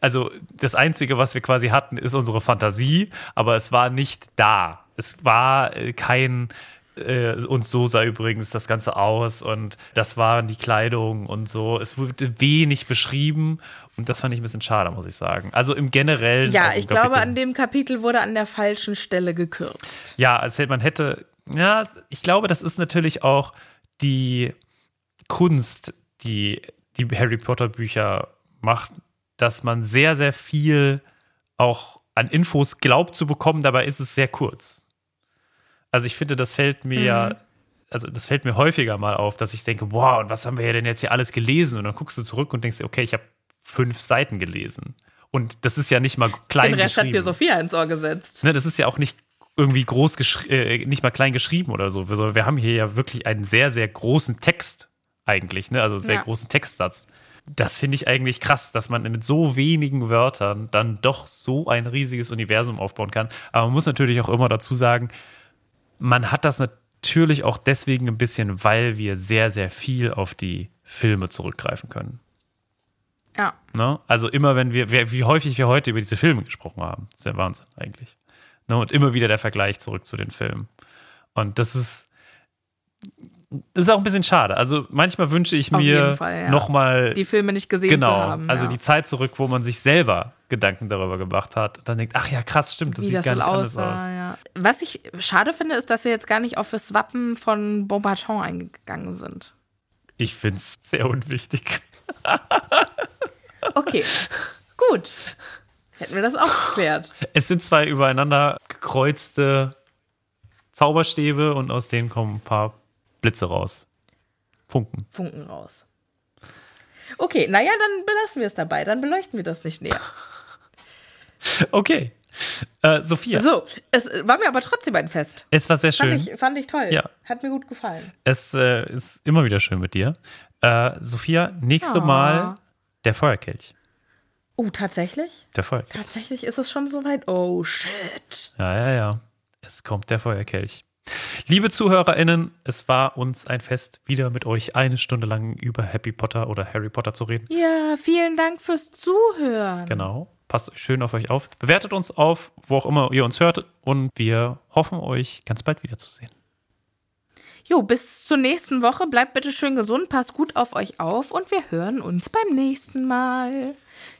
also das Einzige, was wir quasi hatten, ist unsere Fantasie, aber es war nicht da. Es war äh, kein, äh, und so sah übrigens das Ganze aus und das waren die Kleidung und so. Es wurde wenig beschrieben und das fand ich ein bisschen schade, muss ich sagen. Also im Generellen. Ja, ich glaube, Kapitel. an dem Kapitel wurde an der falschen Stelle gekürzt. Ja, als hätte man hätte, ja, ich glaube, das ist natürlich auch die Kunst, die die Harry Potter Bücher macht, dass man sehr, sehr viel auch an Infos glaubt zu bekommen, dabei ist es sehr kurz. Also ich finde, das fällt mir ja, also das fällt mir häufiger mal auf, dass ich denke, wow, und was haben wir denn jetzt hier alles gelesen? Und dann guckst du zurück und denkst okay, ich habe fünf Seiten gelesen. Und das ist ja nicht mal klein Den Rest hat mir Sophia ins Ohr gesetzt. Ne, das ist ja auch nicht irgendwie groß äh, nicht mal klein geschrieben oder so. Wir, wir haben hier ja wirklich einen sehr, sehr großen Text eigentlich, ne? also sehr Ja. großen Textsatz. Das finde ich eigentlich krass, dass man mit so wenigen Wörtern dann doch so ein riesiges Universum aufbauen kann. Aber man muss natürlich auch immer dazu sagen, man hat das natürlich auch deswegen ein bisschen, weil wir sehr, sehr viel auf die Filme zurückgreifen können. Ja. Ne? Also immer wenn wir, wie häufig wir heute über diese Filme gesprochen haben, das ist ja Wahnsinn eigentlich. Ne? Und immer wieder der Vergleich zurück zu den Filmen. Und das ist, das ist auch ein bisschen schade. Also manchmal wünsche ich mir Fall, ja. nochmal, Die Filme nicht gesehen genau, zu haben. also ja. die Zeit zurück, wo man sich selber Gedanken darüber gemacht hat. Und dann denkt, ach ja, krass, stimmt, das wie sieht das gar nicht anders aus. ja. Was ich schade finde, ist, dass wir jetzt gar nicht auf das Wappen von Beaubaton eingegangen sind. Ich finde es sehr unwichtig. Okay, gut. Hätten wir das auch geklärt. Es sind zwei übereinander gekreuzte Zauberstäbe und aus denen kommen ein paar Blitze raus. Funken. Funken raus. Okay, naja, dann belassen wir es dabei. Dann beleuchten wir das nicht näher. Okay. Äh, Sophia, So, es war mir aber trotzdem ein Fest. es war sehr Fand schön. ich, fand ich toll. Ja. Hat mir gut gefallen. Es äh, ist immer wieder schön mit dir. Äh, Sophia, nächste Ah. Mal der Feuerkelch. Oh, tatsächlich? Der Feuerkelch. Tatsächlich ist es schon soweit. Oh, shit. Ja, ja, ja. Es kommt der Feuerkelch. Liebe ZuhörerInnen, es war uns ein Fest, wieder mit euch eine Stunde lang über Happy Potter oder Harry Potter zu reden. Ja, vielen Dank fürs Zuhören. Genau. Passt schön auf euch auf. Bewertet uns auf, wo auch immer ihr uns hört. Und wir hoffen, euch ganz bald wiederzusehen. Jo, bis zur nächsten Woche. Bleibt bitte schön gesund, passt gut auf euch auf und wir hören uns beim nächsten Mal.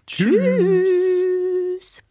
Tschüss. Tschüss.